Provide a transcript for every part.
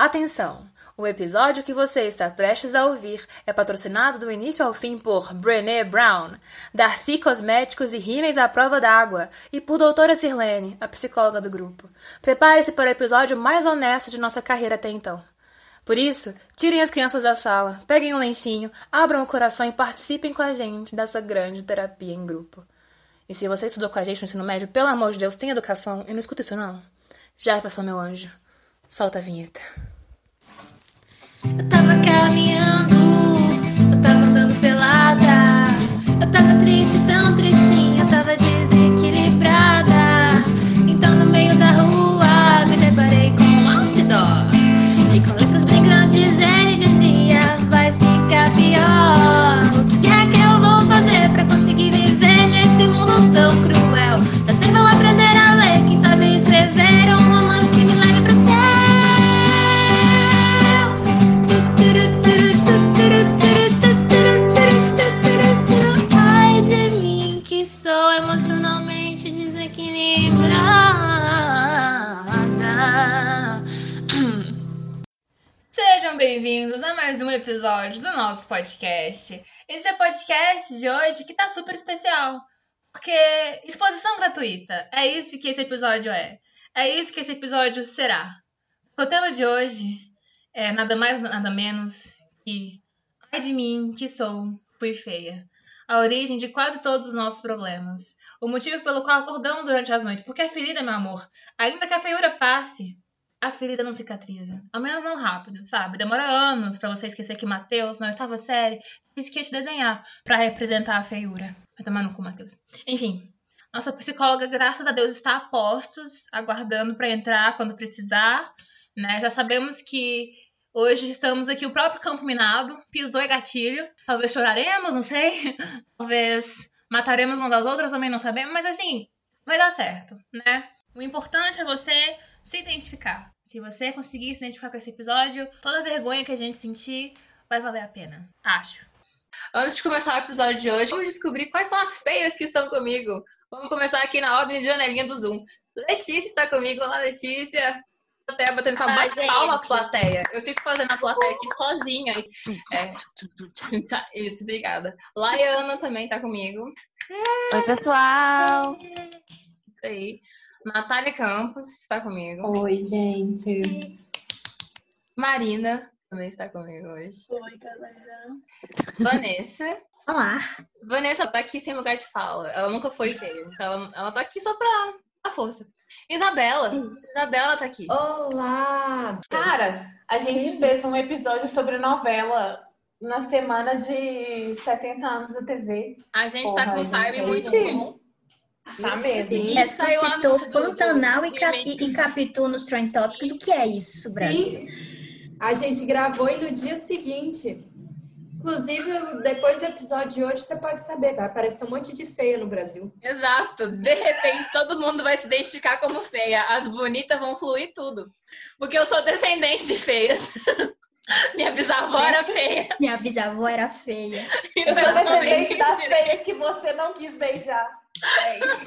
Atenção! O episódio que você está prestes a ouvir é patrocinado do início ao fim por Brené Brown, Darcy Cosméticos e Rímeis à Prova d'Água e por doutora Sirlene, a psicóloga do grupo. Prepare-se para o episódio mais honesto de nossa carreira até então. Por isso, tirem as crianças da sala, peguem um lencinho, abram o coração e participem com a gente dessa grande terapia em grupo. E se você estudou com a gente no ensino médio, pelo amor de Deus, tem educação e não escuta isso não. Jefferson, meu anjo, solta a vinheta. Eu tava caminhando, eu tava andando pelada. Eu tava triste, tão tristinha, eu tava desequilibrada. Então no meio da rua me deparei com um outdoor. E com letras bem grandes ele dizia: Vai ficar pior. O que é que eu vou fazer pra conseguir viver nesse mundo tão cruel? Eu sei vou aprender a ler, quem sabe escrever um romance Ai de mim que sou emocionalmente desequilibrada. Sejam bem-vindos a mais um episódio do nosso podcast. Esse é o podcast de hoje que tá super especial, porque exposição gratuita. É isso que esse episódio é. É isso que esse episódio será. O tema de hoje é nada mais nada menos que ai de mim que sou fui feia. A origem de quase todos os nossos problemas. O motivo pelo qual acordamos durante as noites. Porque a ferida, meu amor, ainda que a feiura passe, a ferida não cicatriza. Ao menos não rápido, sabe? Demora anos pra você esquecer que Matheus, na oitava série, disse que ia te desenhar pra representar a feiura. Vai tomar no cu, Matheus. Enfim, nossa psicóloga, graças a Deus, está a postos, aguardando pra entrar quando precisar. Né? Já sabemos que hoje estamos aqui, o próprio campo minado, pisou e gatilho. Talvez choraremos, não sei. Talvez mataremos uma das outras, também não sabemos. Mas assim, vai dar certo, né? O importante é você se identificar. Se você conseguir se identificar com esse episódio, toda vergonha que a gente sentir vai valer a pena. Acho. Antes de começar o episódio de hoje, vamos descobrir quais são as feias que estão comigo. Vamos começar aqui na ordem de janelinha do Zoom. Letícia está comigo. Olá, Letícia. Plateia batendo palma. Ah, Bate gente. palma, plateia. Eu fico fazendo a plateia aqui sozinha. É. Isso, obrigada. Laiana também está comigo. Oi, pessoal! Isso aí. Natália Campos está comigo. Oi, gente. Marina também está comigo hoje. Oi, galera. Vanessa. Olá. Vanessa tá aqui sem lugar de fala. Ela nunca foi feia. Então ela, ela tá aqui só pra a força. Isabela. Isabela tá aqui. Olá! Cara, a gente fez um episódio sobre novela na semana de 70 anos da TV. A gente Porra, tá com um time é muito bom. Tá mesmo. Sim. E saiu do- Pantanal e, Capi, e Capitu nos Trend Topics. O que é isso, Brasil? Sim, a gente gravou e no dia seguinte. Inclusive, depois do episódio de hoje, você pode saber, vai aparecer um monte de feia no Brasil. Exato. De repente, todo mundo vai se identificar como feia. As bonitas vão fluir tudo. Porque eu sou descendente de feias. Minha bisavó era feia. Minha bisavó era feia. Eu Então, sou eu descendente das feias que você não quis beijar. É isso.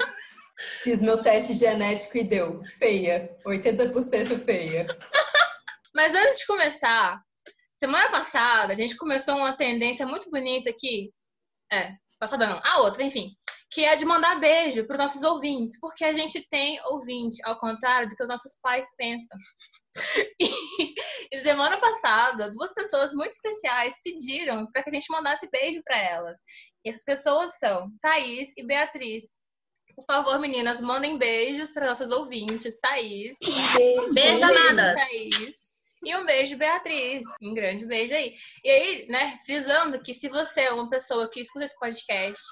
Fiz meu teste genético e deu feia, 80% feia. Mas antes de começar, semana passada a gente começou uma tendência muito bonita aqui. É, passada não, a outra, enfim. Que é de mandar beijo para os nossos ouvintes, porque a gente tem ouvinte, ao contrário do que os nossos pais pensam. E, e semana passada, duas pessoas muito especiais pediram para que a gente mandasse beijo para elas. E essas pessoas são Thaís e Beatriz. Por favor, meninas, mandem beijos para nossas ouvintes. Thaís. Beijo, Um amadas. Thaís. E um beijo, Beatriz. Um grande beijo aí. E aí, né, frisando que se você é uma pessoa que escuta esse podcast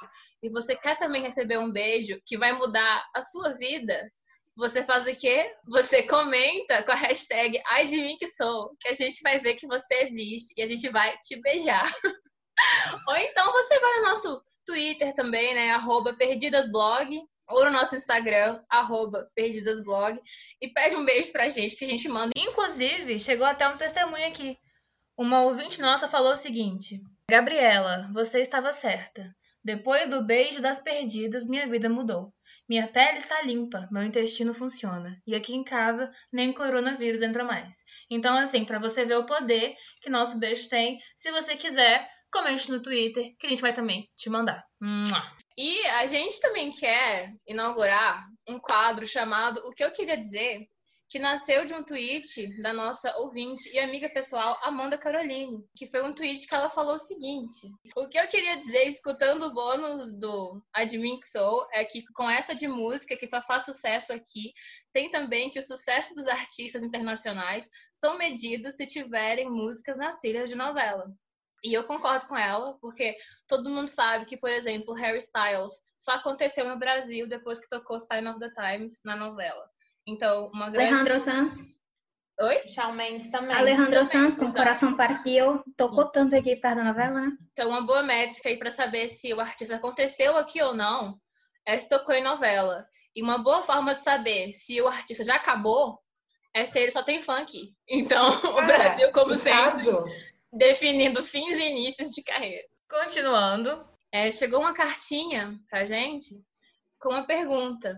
e você quer também receber um beijo que vai mudar a sua vida, você faz o quê? Você comenta com a hashtag mim que sou, que a gente vai ver que você existe e a gente vai te beijar. Ou então você vai no nosso Twitter também, né? Arroba perdidasblog, ou no nosso Instagram, perdidasblog, e pede um beijo pra gente que a gente manda. Inclusive, chegou até um testemunho aqui. Uma ouvinte nossa falou o seguinte: Gabriela, você estava certa. Depois do beijo das perdidas, minha vida mudou. Minha pele está limpa, meu intestino funciona. E aqui em casa, nem coronavírus entra mais. Então, assim, para você ver o poder que nosso beijo tem, se você quiser, comente no Twitter, que a gente vai também te mandar. E a gente também quer inaugurar um quadro chamado O que eu queria dizer, que nasceu de um tweet da nossa ouvinte e amiga pessoal Amanda Caroline, que foi um tweet que ela falou o seguinte: O que eu queria dizer escutando o bônus do Admin que Sou é que com essa de música que só faz sucesso aqui, tem também que o sucesso dos artistas internacionais são medidos se tiverem músicas nas trilhas de novela. E eu concordo com ela, porque todo mundo sabe que, por exemplo, Harry Styles só aconteceu no Brasil depois que tocou Sign of the Times na novela. Então, uma grande. Alejandro Sanz. Oi? Shawn Mendes também. Alejandro também, Sanz, com exato. Coração Partiu. Tocou Isso. tanto aqui perto da novela, né? Então, uma boa métrica aí para saber se o artista aconteceu aqui ou não é se tocou em novela. E uma boa forma de saber se o artista já acabou é se ele só tem funk. Então, o Cara, Brasil, como no sempre, caso, definindo fins e inícios de carreira. Continuando, é, chegou uma cartinha pra gente com uma pergunta.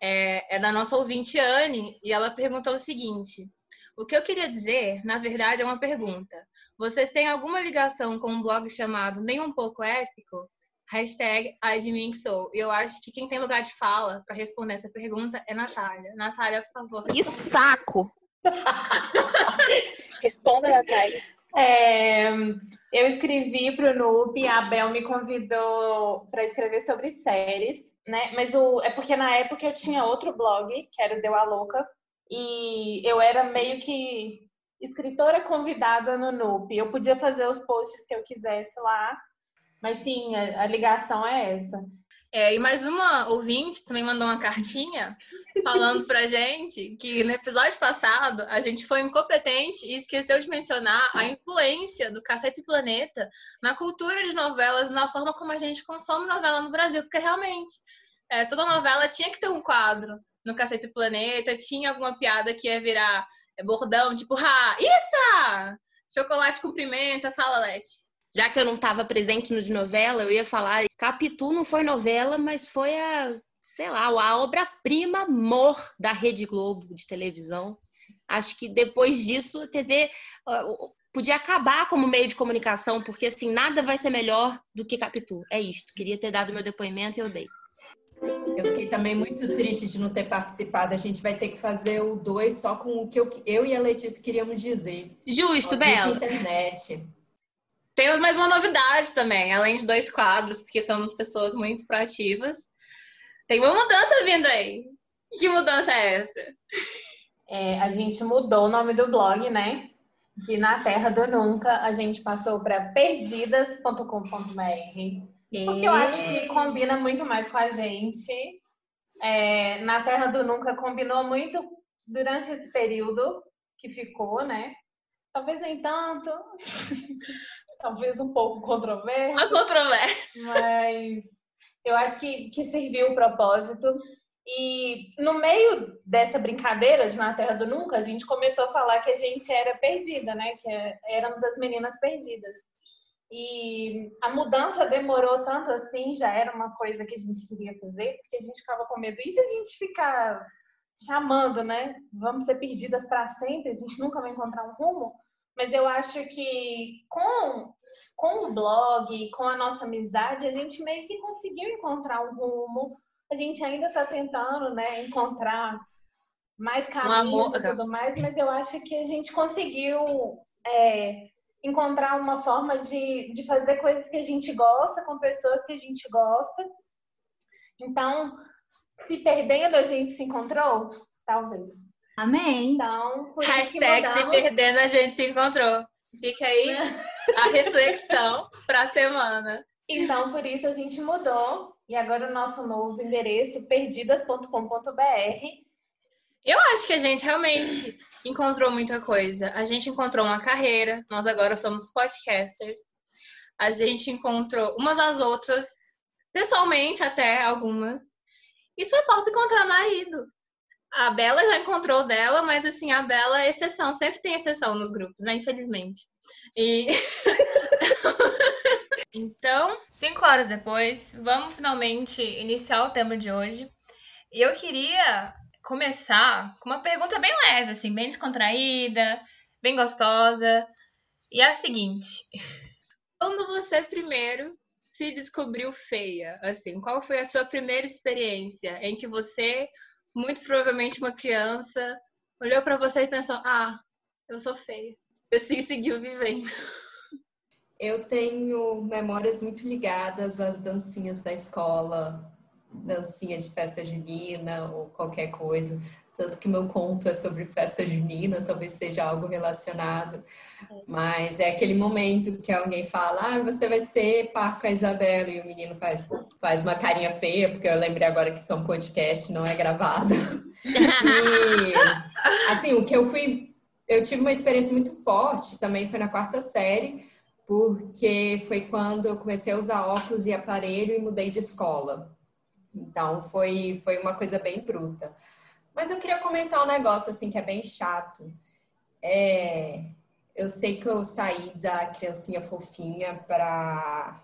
É, é da nossa ouvinte Anne, e ela perguntou o seguinte: O que eu queria dizer, na verdade, é uma pergunta. Vocês têm alguma ligação com um blog chamado Nem Um Pouco Épico? Hashtag @adminsou. E eu acho que quem tem lugar de fala para responder essa pergunta é Natália. Natália, por favor. Que saco! Responda, Natália. É, eu escrevi para o NUP, a Bel me convidou para escrever sobre séries, né? Mas o, é porque na época eu tinha outro blog, que era o Deu a Louca, e eu era meio que escritora convidada no NUP. Eu podia fazer os posts que eu quisesse lá, mas sim, a, a ligação é essa. É, e mais uma ouvinte também mandou uma cartinha falando pra gente que no episódio passado a gente foi incompetente e esqueceu de mencionar a influência do Cacete Planeta na cultura de novelas, na forma como a gente consome novela no Brasil, porque realmente é, toda novela tinha que ter um quadro no Cacete Planeta, tinha alguma piada que ia virar bordão, tipo, ha, isso! Chocolate com pimenta, fala, Leti. Já que eu não estava presente no de novela, eu ia falar, Capitu não foi novela, mas foi a, sei lá, a obra-prima amor da Rede Globo de televisão. Acho que depois disso a TV podia acabar como meio de comunicação, porque assim, nada vai ser melhor do que Capitu. É isto. Queria ter dado meu depoimento e eu dei. eu fiquei também muito triste de não ter participado. A gente vai ter que fazer o dois só com o que eu, eu e a Letícia queríamos dizer. Justo, Bela. internet. Temos mais uma novidade também, além de dois quadros, porque somos pessoas muito proativas. Tem uma mudança vindo aí. Que mudança é essa? É, a gente mudou o nome do blog, né? De Na Terra do Nunca, a gente passou para perdidas.com.br. Porque eu acho que combina muito mais com a gente. É, na Terra do Nunca combinou muito durante esse período que ficou, né? Talvez nem tanto. Talvez um pouco controverso. A controvérsia. Mas eu acho que, que serviu o propósito. E no meio dessa brincadeira de Na Terra do Nunca, a gente começou a falar que a gente era perdida, né? Que éramos as meninas perdidas. E a mudança demorou tanto assim, já era uma coisa que a gente queria fazer, porque a gente ficava com medo. E se a gente ficar chamando, né? Vamos ser perdidas para sempre, a gente nunca vai encontrar um rumo. Mas eu acho que com, com o blog, com a nossa amizade, a gente meio que conseguiu encontrar um rumo. A gente ainda está tentando, né, encontrar mais caminhos e tudo mais, mas eu acho que a gente conseguiu é, encontrar uma forma de, de fazer coisas que a gente gosta, com pessoas que a gente gosta. Então, se perdendo, a gente se encontrou? Talvez. Amém. Então, por isso que Hashtag se mudamos. perdendo, a gente se encontrou. Fica aí a reflexão pra semana. Então, por isso a gente mudou. E agora o nosso novo endereço, perdidas.com.br. Eu acho que a gente realmente encontrou muita coisa. A gente encontrou uma carreira, nós agora somos podcasters. A gente encontrou umas às outras, pessoalmente até algumas. E só falta encontrar marido. A Bela já encontrou dela, mas assim, a Bela é exceção. Sempre tem exceção nos grupos, né? Infelizmente. E Então, cinco horas depois, vamos finalmente iniciar o tema de hoje. E eu queria começar com uma pergunta bem leve, assim, bem descontraída, bem gostosa. E é a seguinte: Quando você primeiro se descobriu feia, assim, qual foi a sua primeira experiência em que você, muito provavelmente uma criança, olhou pra você e pensou: "Ah, eu sou feia". E assim seguiu vivendo. Eu tenho memórias muito ligadas às dancinhas da escola, dancinha de festa junina ou qualquer coisa. Tanto que meu conto é sobre festa junina, talvez seja algo relacionado. Mas é aquele momento que alguém fala, ah, você vai ser par com a Isabela, e o menino faz, faz uma carinha feia, porque eu lembrei agora que isso é um podcast, não é gravado. E, assim, o que eu fui... Eu tive uma experiência muito forte, também foi na quarta série, porque foi quando eu comecei a usar óculos e aparelho e mudei de escola. Então, foi, foi uma coisa bem bruta. Mas eu queria comentar um negócio, assim, que é bem chato. É, eu sei que eu saí da criancinha fofinha para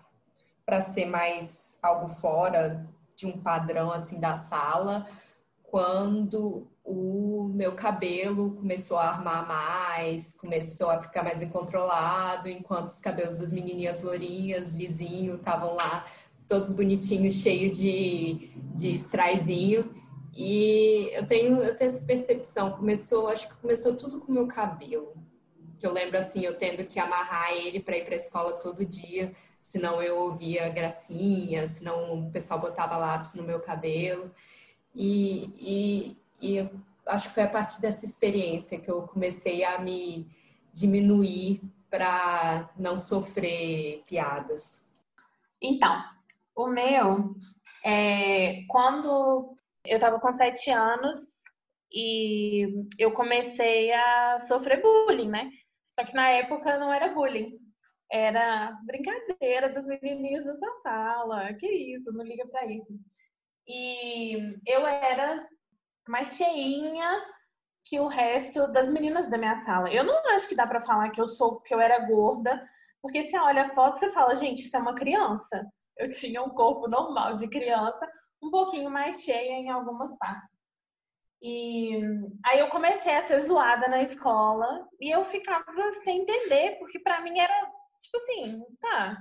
para ser mais algo fora de um padrão, assim, da sala, quando o meu cabelo começou a armar mais, começou a ficar mais incontrolado, enquanto os cabelos das menininhas lourinhas, lisinho, estavam lá todos bonitinhos, cheio de, de straizinho. E eu tenho, eu tenho essa percepção, começou, acho que começou tudo com o meu cabelo. Que eu lembro assim, eu tendo que amarrar ele para ir para a escola todo dia, senão eu ouvia gracinha, senão o pessoal botava lápis no meu cabelo. E, e, e acho que foi a partir dessa experiência que eu comecei a me diminuir para não sofrer piadas. Então, o meu, é, quando eu estava com sete anos e eu comecei a sofrer bullying, né? Só que na época não era bullying. Era brincadeira dos menininhos dessa sala. Que isso, não liga pra isso. E eu era mais cheinha que o resto das meninas da minha sala. Eu não acho que dá para falar que eu sou que eu era gorda, porque você olha a foto e fala, gente, isso é uma criança. Eu tinha um corpo normal de criança, um pouquinho mais cheia em algumas partes. E aí eu comecei a ser zoada na escola e eu ficava sem entender, porque para mim era tipo assim, tá.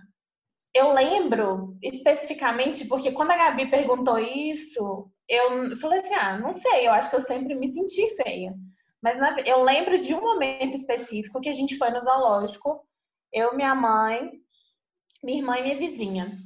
Eu lembro especificamente porque quando a Gabi perguntou isso, eu falei assim: ah, não sei, eu acho que eu sempre me senti feia. Mas na, eu lembro de um momento específico que a gente foi no zoológico, eu, minha mãe, minha irmã e minha vizinha.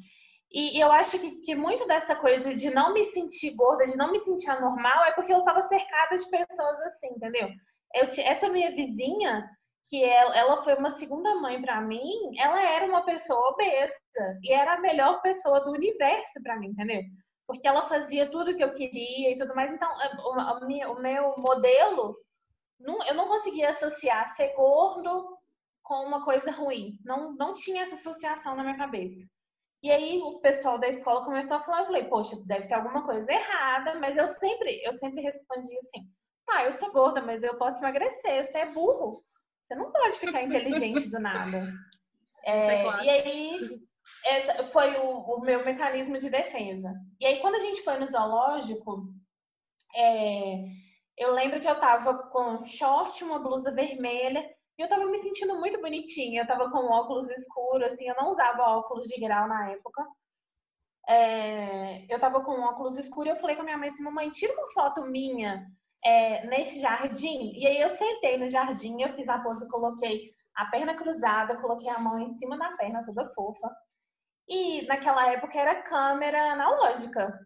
E eu acho que, que muito dessa coisa de não me sentir gorda, de não me sentir anormal, é porque eu estava cercada de pessoas assim, entendeu? Eu, essa minha vizinha, que ela, ela foi uma segunda mãe para mim, ela era uma pessoa obesa e era a melhor pessoa do universo para mim, entendeu? Porque ela fazia tudo que eu queria e tudo mais. Então, o, o meu modelo, não, eu não conseguia associar ser gordo com uma coisa ruim. Não, não tinha essa associação na minha cabeça. E aí o pessoal da escola começou a falar, eu falei, poxa, deve ter alguma coisa errada, mas eu sempre, eu sempre respondi assim, tá, eu sou gorda, mas eu posso emagrecer, você é burro. Você não pode ficar inteligente do nada. É, e aí foi o, o, meu mecanismo de defesa. E aí quando a gente foi no zoológico, é, eu lembro que eu tava com short, uma blusa vermelha e eu tava me sentindo muito bonitinha. Eu tava com óculos escuros, assim, eu não usava óculos de grau na época. É, eu tava com óculos escuros e eu falei com a minha mãe assim, mamãe, tira uma foto minha é, nesse jardim. E aí eu sentei no jardim, eu fiz a pose, coloquei a perna cruzada, coloquei a mão em cima da perna, toda fofa. E naquela época era câmera analógica.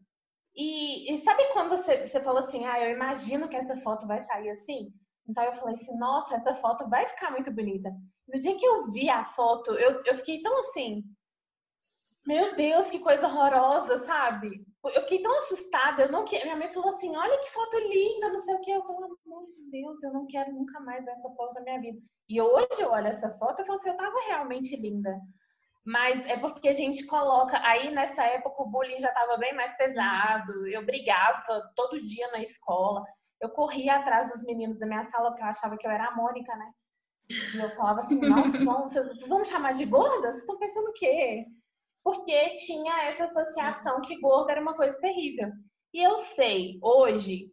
E, e sabe quando você, você falou assim, ah, eu imagino que essa foto vai sair assim? Então eu falei assim, nossa, essa foto vai ficar muito bonita. No dia que eu vi a foto, eu, eu fiquei tão assim, meu Deus, que coisa horrorosa, sabe? Eu fiquei tão assustada, eu não quero. Minha mãe falou assim, olha que foto linda, não sei o que. Eu falei, amor de Deus, eu não quero nunca mais essa foto na minha vida. E hoje eu olho essa foto e falo assim, eu tava realmente linda. Mas é porque a gente coloca. Aí nessa época o bullying já estava bem mais pesado. Eu brigava todo dia na escola eu corria atrás dos meninos da minha sala, porque eu achava que eu era a Mônica, né? E eu falava assim, nossa, vocês, vocês vão me chamar de gorda? Vocês estão pensando o quê? porque tinha essa associação que gordo era uma coisa terrível. E eu sei hoje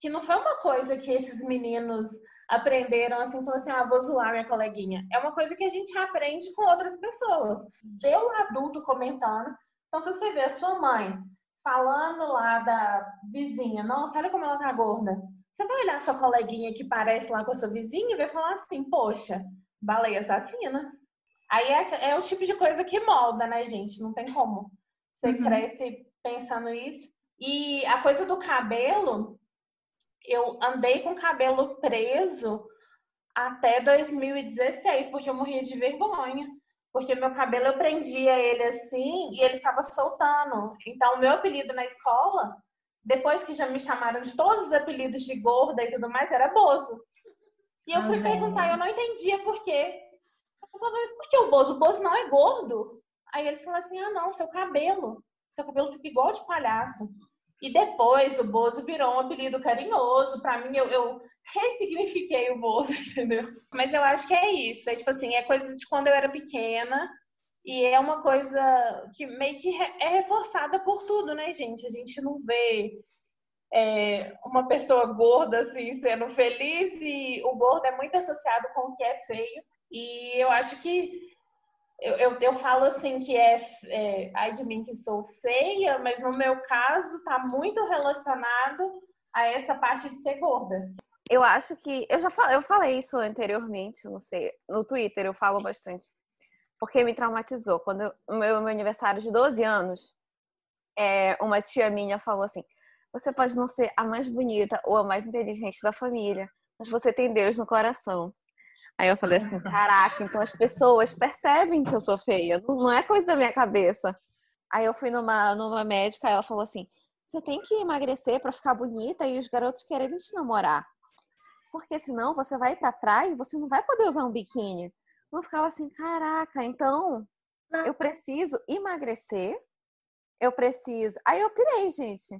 que não foi uma coisa que esses meninos aprenderam assim, falou assim, ah, vou zoar minha coleguinha. É uma coisa que a gente aprende com outras pessoas. Ver o adulto comentando. Então, se você vê a sua mãe falando lá da vizinha, nossa, olha como ela tá gorda. Você vai olhar sua coleguinha que parece lá com a sua vizinha e vai falar assim, poxa, baleia assassina. Aí é, é o tipo de coisa que molda, né, gente? Não tem como. Você uhum. cresce pensando isso. E a coisa do cabelo, eu andei com o cabelo preso até 2016, porque eu morria de vergonha. Porque meu cabelo eu prendia ele assim e ele ficava soltando. Então, o meu apelido na escola, depois que já me chamaram de todos os apelidos de gorda e tudo mais, era Bozo. E eu ah, fui velho. perguntar, eu não entendia por quê. Eu falava, mas por que o Bozo? O Bozo não é gordo. Aí eles falaram assim: ah, não, seu cabelo. Seu cabelo fica igual de palhaço. E depois o Bozo virou um apelido carinhoso. Para mim, eu, eu ressignifiquei o Bozo, entendeu? Mas eu acho que é isso. É tipo assim, é coisa de quando eu era pequena. E é uma coisa que meio que é reforçada por tudo, né, gente? A gente não vê é, uma pessoa gorda assim sendo feliz e o gordo é muito associado com o que é feio. E eu acho que eu, eu, eu, falo assim que é, é, ai de mim que sou feia, mas no meu caso tá muito relacionado a essa parte de ser gorda. Eu acho que eu já falei, eu falei isso anteriormente, não sei, no Twitter eu falo bastante, porque me traumatizou. Quando o meu, meu aniversário de 12 anos, é, uma tia minha falou assim: você pode não ser a mais bonita ou a mais inteligente da família, mas você tem Deus no coração. Aí eu falei assim, caraca, então as pessoas percebem que eu sou feia, não é coisa da minha cabeça. Aí eu fui numa, numa médica, ela falou assim, você tem que emagrecer para ficar bonita e os garotos quererem te namorar. Porque senão você vai pra praia e você não vai poder usar um biquíni. Eu ficava assim, caraca, então eu preciso emagrecer, eu preciso. Aí eu pirei, gente.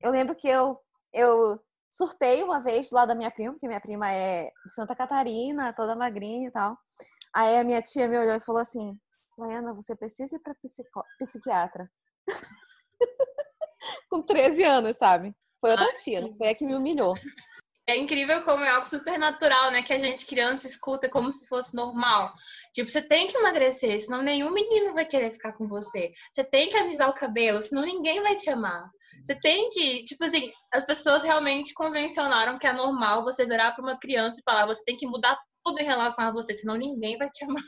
Eu lembro que eu, eu surtei uma vez do lado da minha prima, porque minha prima é de Santa Catarina, toda magrinha e tal. Aí a minha tia me olhou e falou assim: Laiana, você precisa ir pra psico... psiquiatra. Com 13 anos, sabe? Foi outra tia, não foi a que me humilhou. É incrível como é algo super natural, né? Que a gente, criança, escuta como se fosse normal. Tipo, você tem que emagrecer, senão nenhum menino vai querer ficar com você. Você tem que alisar o cabelo, senão ninguém vai te amar. Você tem que, tipo assim, as pessoas realmente convencionaram que é normal você virar para uma criança e falar, você tem que mudar tudo em relação a você, senão ninguém vai te amar.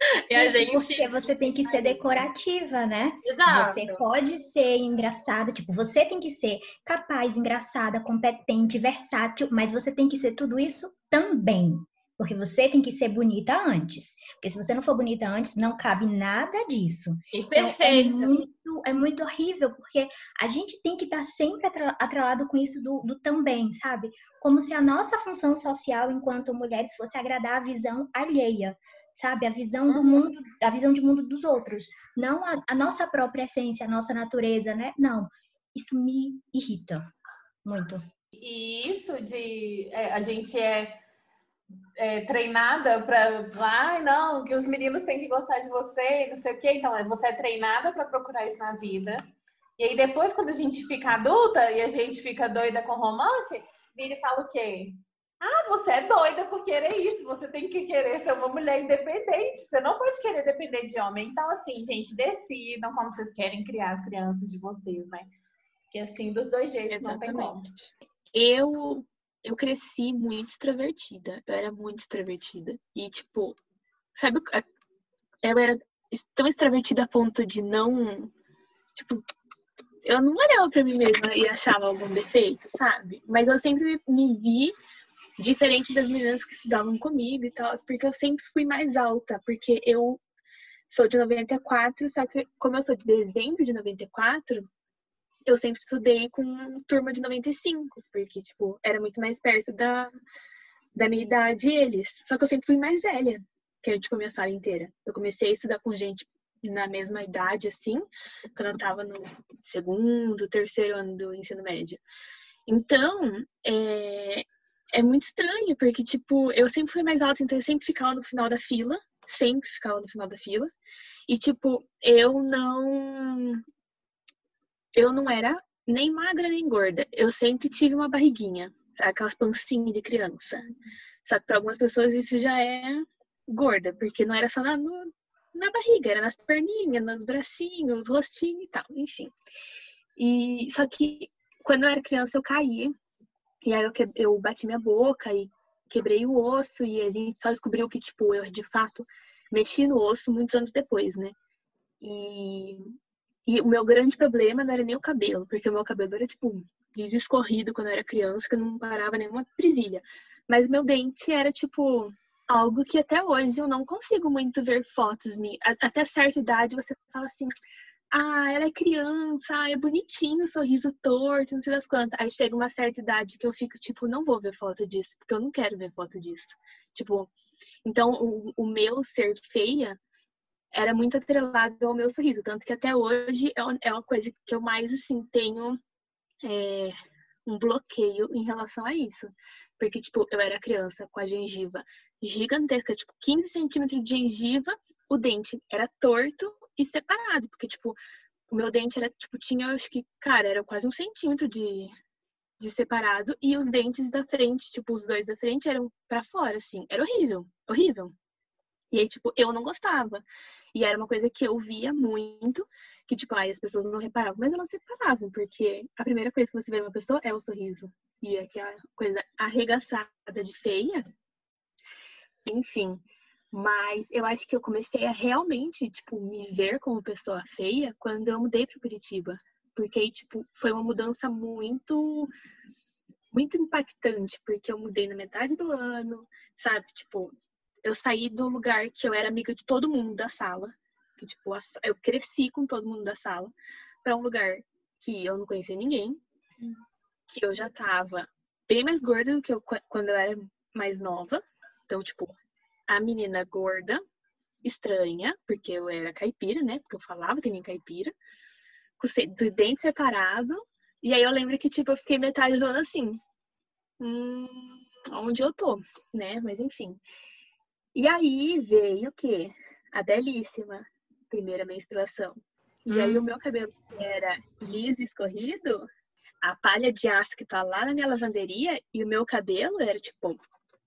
E a gente... Porque você tem que ser decorativa, né? Exato. Você pode ser engraçada, tipo, você tem que ser capaz, engraçada, competente, versátil, mas você tem que ser tudo isso também. Porque você tem que ser bonita antes. Porque se você não for bonita antes, não cabe nada disso. E perfeito. Então, é, muito, é muito horrível, porque a gente tem que estar sempre atrelado com isso do, do também, sabe? Como se a nossa função social enquanto mulheres fosse agradar a visão alheia sabe? A visão do uhum. mundo, a visão de mundo dos outros, não a, a, nossa própria essência, a nossa natureza, né? Não, isso me irrita muito. E isso de é, a gente é é, treinada para ai não, que os meninos têm que gostar de você, não sei o quê. Então, você é treinada para procurar isso na vida. E aí depois, quando a gente fica adulta e a gente fica doida com romance, vira e fala o quê? Ah, você é doida por querer isso. Você tem que querer ser uma mulher independente. Você não pode querer depender de homem. Então, assim, gente, decidam como vocês querem criar as crianças de vocês, né? Que assim, dos dois jeitos Exatamente. não tem como. Eu eu cresci muito extrovertida. Eu era muito extrovertida. E, tipo, sabe, eu era tão extrovertida a ponto de não. Tipo, eu não olhava pra mim mesma e achava algum defeito, sabe? Mas eu sempre me vi diferente das meninas que estudavam comigo e tal, porque eu sempre fui mais alta, porque eu sou de 94, só que como eu sou de dezembro de 94, eu sempre estudei com turma de 95, porque, tipo, era muito mais perto da, da minha idade eles. Só que eu sempre fui mais velha que gente começou a sala inteira. Eu comecei a estudar com gente na mesma idade, assim, quando eu tava no segundo, terceiro ano do ensino médio. Então, é, é muito estranho, porque, tipo, eu sempre fui mais alta, então eu sempre ficava no final da fila. sempre ficava no final da fila. E, tipo, eu não. Eu não era nem magra nem gorda. Eu sempre tive uma barriguinha, sabe? Aquelas pancinhas de criança. Só que para algumas pessoas isso já é gorda, porque não era só na, no, na barriga, era nas perninhas, nos bracinhos, rostinho e tal, enfim. E só que quando eu era criança eu caí, e aí eu, que, eu bati minha boca e quebrei o osso, e a gente só descobriu que, tipo, eu de fato mexi no osso muitos anos depois, né? E, e o meu grande problema não era nem o cabelo, porque o meu cabelo era, tipo, escorrido quando eu era criança, que eu não parava nenhuma presilha. Mas meu dente era, tipo, algo que até hoje eu não consigo muito ver fotos. Até certa idade você fala assim, ah, ela é criança, ah, é bonitinho, sorriso torto, não sei das quantas. Aí chega uma certa idade que eu fico, tipo, não vou ver foto disso, porque eu não quero ver foto disso. Tipo, então o, o meu ser feia era muito atrelado ao meu sorriso, tanto que até hoje é, é uma coisa que eu mais, assim, tenho é, um bloqueio em relação a isso. Porque, tipo, eu era criança com a gengiva gigantesca, tipo, 15 centímetros de gengiva, o dente era torto e separado, porque, tipo, o meu dente era, tipo, tinha, acho que, cara, era quase um centímetro de, de separado, e os dentes da frente, tipo, os dois da frente eram para fora, assim, era horrível, horrível. E aí, tipo, eu não gostava. E era uma coisa que eu via muito, que, tipo, ai, as pessoas não reparavam, mas elas reparavam, porque a primeira coisa que você vê uma pessoa é o sorriso. E aquela coisa arregaçada de feia, enfim. Mas eu acho que eu comecei a realmente, tipo, me ver como pessoa feia quando eu mudei para Curitiba. Porque, tipo, foi uma mudança muito, muito impactante. Porque eu mudei na metade do ano, sabe? Tipo, eu saí do lugar que eu era amiga de todo mundo da sala. Que, tipo, eu cresci com todo mundo da sala. para um lugar que eu não conhecia ninguém. Que eu já tava bem mais gorda do que eu, quando eu era mais nova. Então, tipo, a menina gorda, estranha, porque eu era caipira, né? Porque eu falava que nem caipira, com o dente separado. E aí eu lembro que, tipo, eu fiquei metade zona assim. Hum, onde eu tô, né? Mas enfim. E aí veio o quê? A belíssima primeira menstruação. E hum. aí o meu cabelo era liso e escorrido, a palha de aço que tá lá na minha lavanderia, e o meu cabelo era tipo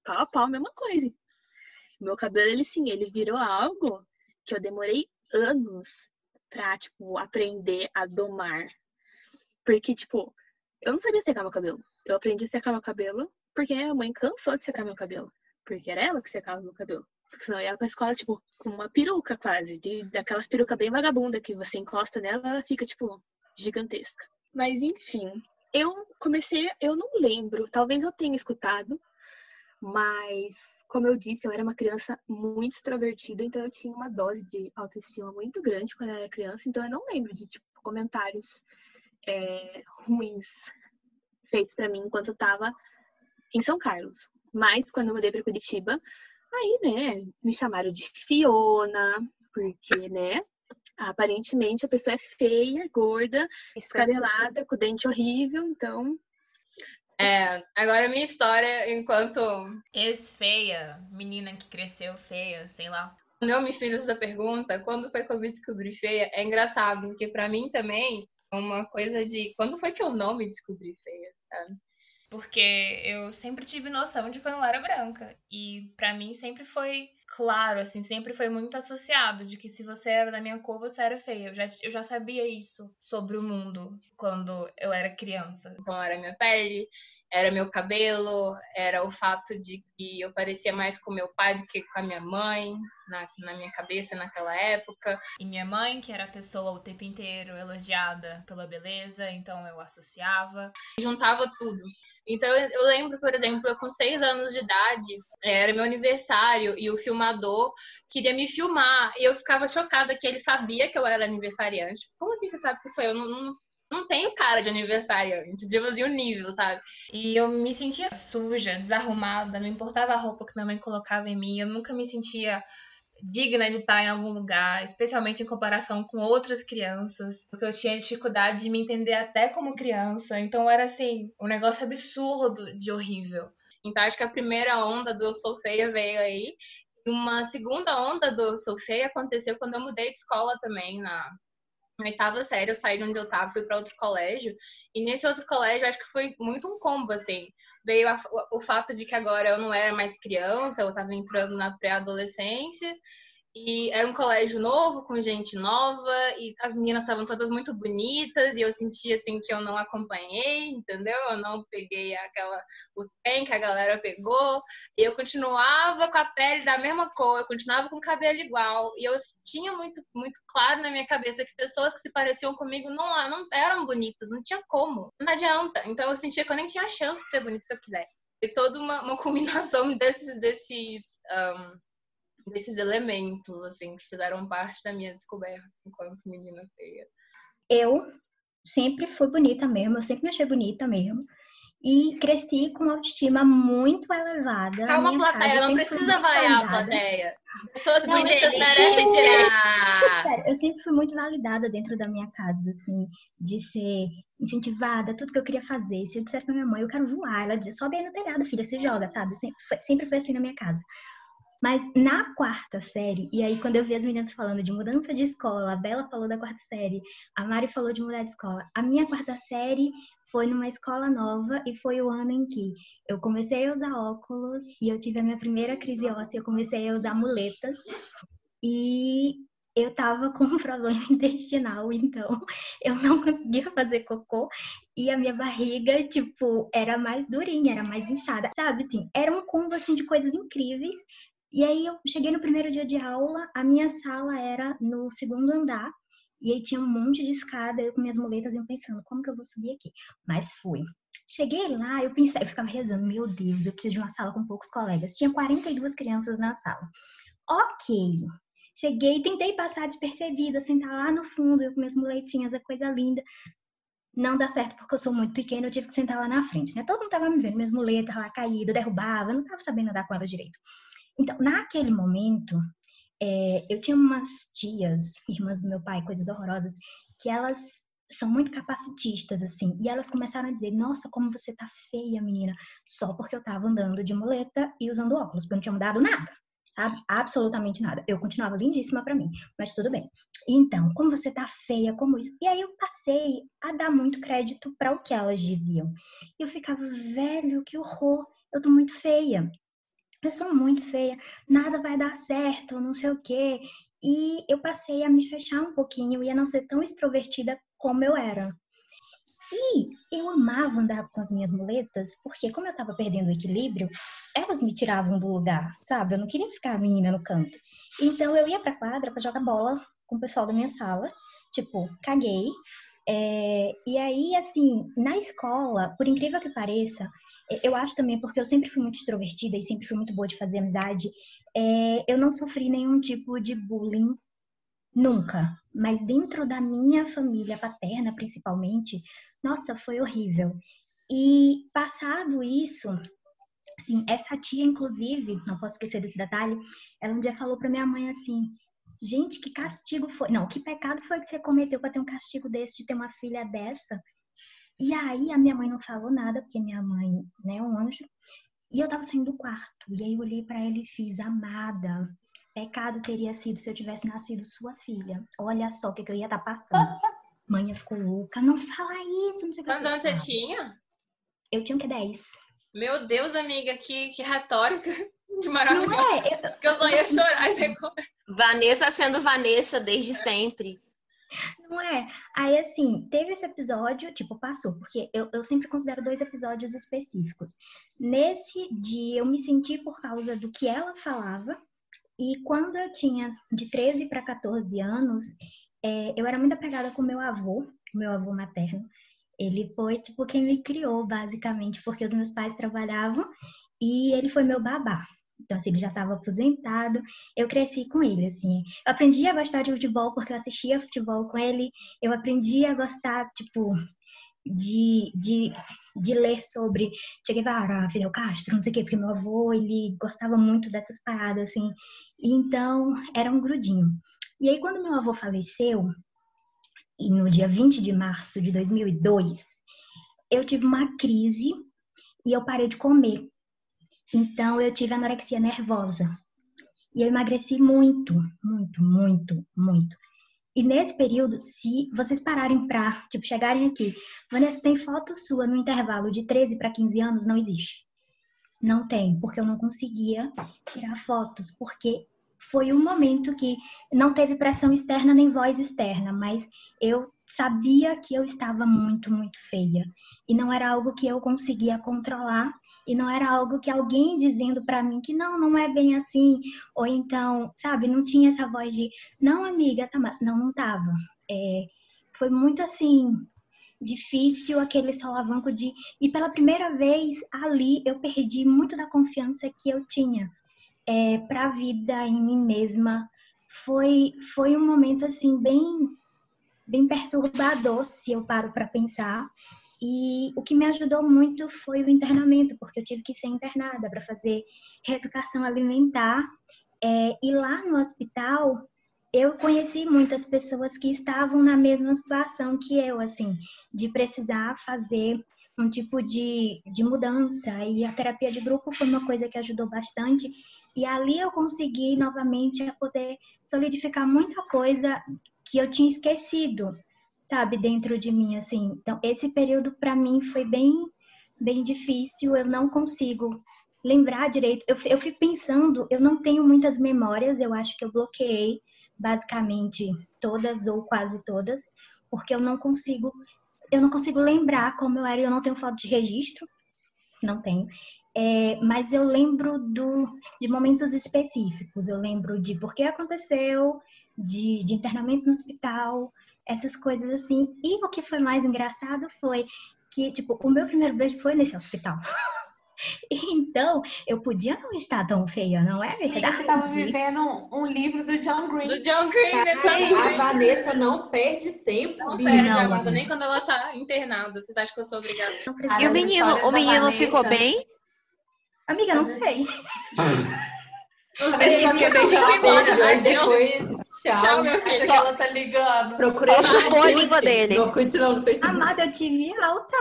pau a pau, mesma coisa. Meu cabelo, ele sim, ele virou algo que eu demorei anos pra, tipo, aprender a domar. Porque, tipo, eu não sabia secar meu cabelo. Eu aprendi a secar meu cabelo porque minha mãe cansou de secar meu cabelo. Porque era ela que secava meu cabelo. Porque senão eu ia pra escola, tipo, com uma peruca quase. De, daquelas perucas bem vagabunda que você encosta nela, ela fica, tipo, gigantesca. Mas, enfim. Eu comecei, eu não lembro, talvez eu tenha escutado, mas, como eu disse, eu era uma criança muito extrovertida, então eu tinha uma dose de autoestima muito grande quando eu era criança, então eu não lembro de tipo, comentários é, ruins feitos para mim enquanto eu tava em São Carlos. Mas quando eu mudei para Curitiba, aí, né, me chamaram de Fiona, porque, né, aparentemente a pessoa é feia, gorda, escarelada, com dente horrível, então é, agora minha história enquanto ex-feia, menina que cresceu feia, sei lá. Quando eu me fiz essa pergunta, quando foi que eu me descobri feia, é engraçado, porque para mim também é uma coisa de quando foi que eu não me descobri feia, sabe? Porque eu sempre tive noção de que eu não era branca. E para mim sempre foi claro, assim, sempre foi muito associado de que se você era da minha cor, você era feia. Eu já, eu já sabia isso sobre o mundo quando eu era criança. Então era minha pele, era meu cabelo, era o fato de que eu parecia mais com meu pai do que com a minha mãe, na, na minha cabeça naquela época. E minha mãe, que era a pessoa o tempo inteiro elogiada pela beleza, então eu associava, juntava tudo. Então eu, lembro, por exemplo, eu com seis anos de idade, era meu aniversário e o filmador queria me filmar e eu ficava chocada que ele sabia que eu era aniversariante. Como assim você sabe que sou eu? Não, não, não tenho cara de aniversariante, tipo assim, o nível, sabe? E eu me sentia suja, desarrumada, não importava a roupa que minha mãe colocava em mim, eu nunca me sentia digna de estar em algum lugar, especialmente em comparação com outras crianças, porque eu tinha dificuldade de me entender até como criança, então era assim, um negócio absurdo de horrível. Então acho que a primeira onda do Eu Sou Feia veio aí, Uma segunda onda do Sou Feia aconteceu quando eu mudei de escola também, na, na oitava série, eu saí de onde eu tava, fui para outro colégio. E nesse outro colégio, acho que foi muito um combo, assim. Veio a, o, o fato de que agora eu não era mais criança, eu tava entrando na pré-adolescência. E era um colégio novo, com gente nova, e as meninas estavam todas muito bonitas, e eu sentia assim que eu não acompanhei, entendeu? Eu não peguei aquela o trem que a galera pegou, e eu continuava com a pele da mesma cor, eu continuava com o cabelo igual, e eu tinha muito muito claro na minha cabeça que pessoas que se pareciam comigo não, não eram bonitas, não tinha como, não adianta. Então eu sentia que eu nem tinha chance de ser bonita se eu quisesse. E toda uma, uma combinação desses desses um, desses elementos, assim, que fizeram parte da minha descoberta enquanto menina feia. Eu sempre fui bonita mesmo, eu sempre me achei bonita mesmo. E cresci com uma autoestima muito elevada. Calma, plateia, não precisa vaiar a plateia. Pessoas Não, bonitas eu- merecem tirar. Sério, eu sempre fui muito validada dentro da minha casa, assim, de ser incentivada, tudo que eu queria fazer. Se eu dissesse pra minha mãe, eu quero voar, ela dizia, sobe aí no telhado, filha, se joga, sabe? Sempre foi, sempre foi assim na minha casa. Mas na quarta série, e aí quando eu vi as meninas falando de mudança de escola, a Bela falou da quarta série, a Mari falou de mudar de escola. A minha quarta série foi numa escola nova e foi o ano em que eu comecei a usar óculos e eu tive a minha primeira crise óssea, eu comecei a usar muletas e eu tava com um problema intestinal, então eu não conseguia fazer cocô e a minha barriga, tipo, era mais durinha, era mais inchada, sabe? Assim, era um combo, assim, de coisas incríveis. E aí eu cheguei no primeiro dia de aula, a minha sala era no segundo andar, e aí tinha um monte de escada, eu com minhas muletas iam pensando, como que eu vou subir aqui? Mas fui. Cheguei lá, eu pensei, eu ficava rezando, meu Deus, eu preciso de uma sala com poucos colegas. Tinha 42 crianças na sala. Ok. Cheguei, tentei passar despercebida, sentar lá no fundo, eu com minhas muletinhas, a coisa linda. Não dá certo porque eu sou muito pequena, eu tive que sentar lá na frente, né? Todo mundo tava me vendo, minhas muletas lá caídas, derrubava, eu não tava sabendo andar com elas direito. Então, naquele momento, é, eu tinha umas tias, irmãs do meu pai, coisas horrorosas, que elas são muito capacitistas, assim, e elas começaram a dizer, nossa, como você tá feia, menina, só porque eu tava andando de muleta e usando óculos, porque eu não tinha mudado nada, sabe? Absolutamente nada. Eu continuava lindíssima pra mim, mas tudo bem. Então, como você tá feia, como isso. E aí eu passei a dar muito crédito para o que elas diziam. E eu ficava, velho, que horror, eu tô muito feia. Eu sou muito feia, nada vai dar certo, não sei o quê. E eu passei a me fechar um pouquinho e a não ser tão extrovertida como eu era. E eu amava andar com as minhas muletas, porque como eu tava perdendo o equilíbrio, elas me tiravam do lugar, sabe? Eu não queria ficar a menina no canto. Então eu ia pra quadra pra jogar bola com o pessoal da minha sala. Tipo, caguei. É, e aí, assim, na escola, por incrível que pareça, eu acho também porque eu sempre fui muito extrovertida e sempre fui muito boa de fazer amizade, é, eu não sofri nenhum tipo de bullying nunca. Mas dentro da minha família paterna, principalmente, nossa, foi horrível. E passado isso, assim, essa tia, inclusive, não posso esquecer desse detalhe, ela um dia falou pra minha mãe assim: Gente, que castigo foi? Não, que pecado foi que você cometeu pra ter um castigo desse, de ter uma filha dessa? E aí a minha mãe não falou nada, porque minha mãe né, é um anjo. E eu tava saindo do quarto. E aí eu olhei pra ela e fiz, amada, pecado teria sido se eu tivesse nascido sua filha. Olha só o que, que eu ia estar passando. Mãe ficou louca, não fala isso, não sei o que. Quantos anos você tinha? Eu tinha o que, 10. Meu Deus, amiga, que, que retórica de Não maravilhosa. é? Eu, Que eu só ia chorar. Você... Vanessa sendo Vanessa desde sempre. Não é? Aí, assim, teve esse episódio, tipo, passou, porque eu, eu sempre considero dois episódios específicos. Nesse dia, eu me senti por causa do que ela falava, e quando eu tinha de 13 para 14 anos, é, eu era muito apegada com meu avô, meu avô materno. Ele foi, tipo, quem me criou, basicamente, porque os meus pais trabalhavam e ele foi meu babá. Então, assim, ele já estava aposentado. Eu cresci com ele, assim. Eu aprendi a gostar de futebol porque eu assistia futebol com ele. Eu aprendi a gostar, tipo, de, de, de ler sobre Che Guevara, Fidel Castro, não sei o quê, porque meu avô, ele gostava muito dessas paradas, assim. Então, era um grudinho. E aí, quando meu avô faleceu, e no dia 20 de março de 2002, eu tive uma crise e eu parei de comer. Então, eu tive anorexia nervosa. E eu emagreci muito, muito, muito, muito. E nesse período, se vocês pararem pra, tipo, chegarem aqui, Vanessa, tem foto sua no intervalo de 13 para 15 anos? Não existe. Não tem, porque eu não conseguia tirar fotos, porque foi um momento que não teve pressão externa nem voz externa, mas eu sabia que eu estava muito, muito feia. E não era algo que eu conseguia controlar, e não era algo que alguém dizendo para mim que não, não é bem assim, ou então, sabe, não tinha essa voz de, não, amiga, tá mas não, não tava. É, foi muito assim, difícil aquele solavanco de. E pela primeira vez ali eu perdi muito da confiança que eu tinha é, para a vida em mim mesma. Foi, foi um momento assim bem, bem perturbador, se eu paro para pensar. E o que me ajudou muito foi o internamento, porque eu tive que ser internada para fazer reeducação alimentar. É, e lá no hospital, eu conheci muitas pessoas que estavam na mesma situação que eu, assim, de precisar fazer um tipo de, de mudança. E a terapia de grupo foi uma coisa que ajudou bastante. E ali eu consegui novamente poder solidificar muita coisa que eu tinha esquecido, sabe, dentro de mim, assim. Então, esse período para mim foi bem, bem difícil. Eu não consigo lembrar direito. Eu, eu fico pensando, eu não tenho muitas memórias. Eu acho que eu bloqueei basicamente todas ou quase todas, porque eu não consigo, eu não consigo lembrar como eu era. Eu não tenho foto de registro, não tenho. É, mas eu lembro do, de momentos específicos. Eu lembro de por que aconteceu, de, de internamento no hospital, essas coisas assim. E o que foi mais engraçado foi que, tipo, o meu primeiro beijo foi nesse hospital. Então, eu podia não estar tão feia, não é verdade? Amiga, você estava vivendo um, um, livro do John Green. Do John Green, né? A Vanessa não perde tempo. Não perde, não. Amada, nem quando ela tá internada. Vocês acham que eu sou obrigada? E o menino, o menino ficou bem? Amiga, não sei. Não sei, amiga, deixa ela Beijou e depois, tchau. Tchau, meu filho. Só ela tá ligando. Procurei a língua dele. Não, continua no Facebook. Amada, eu tive alta.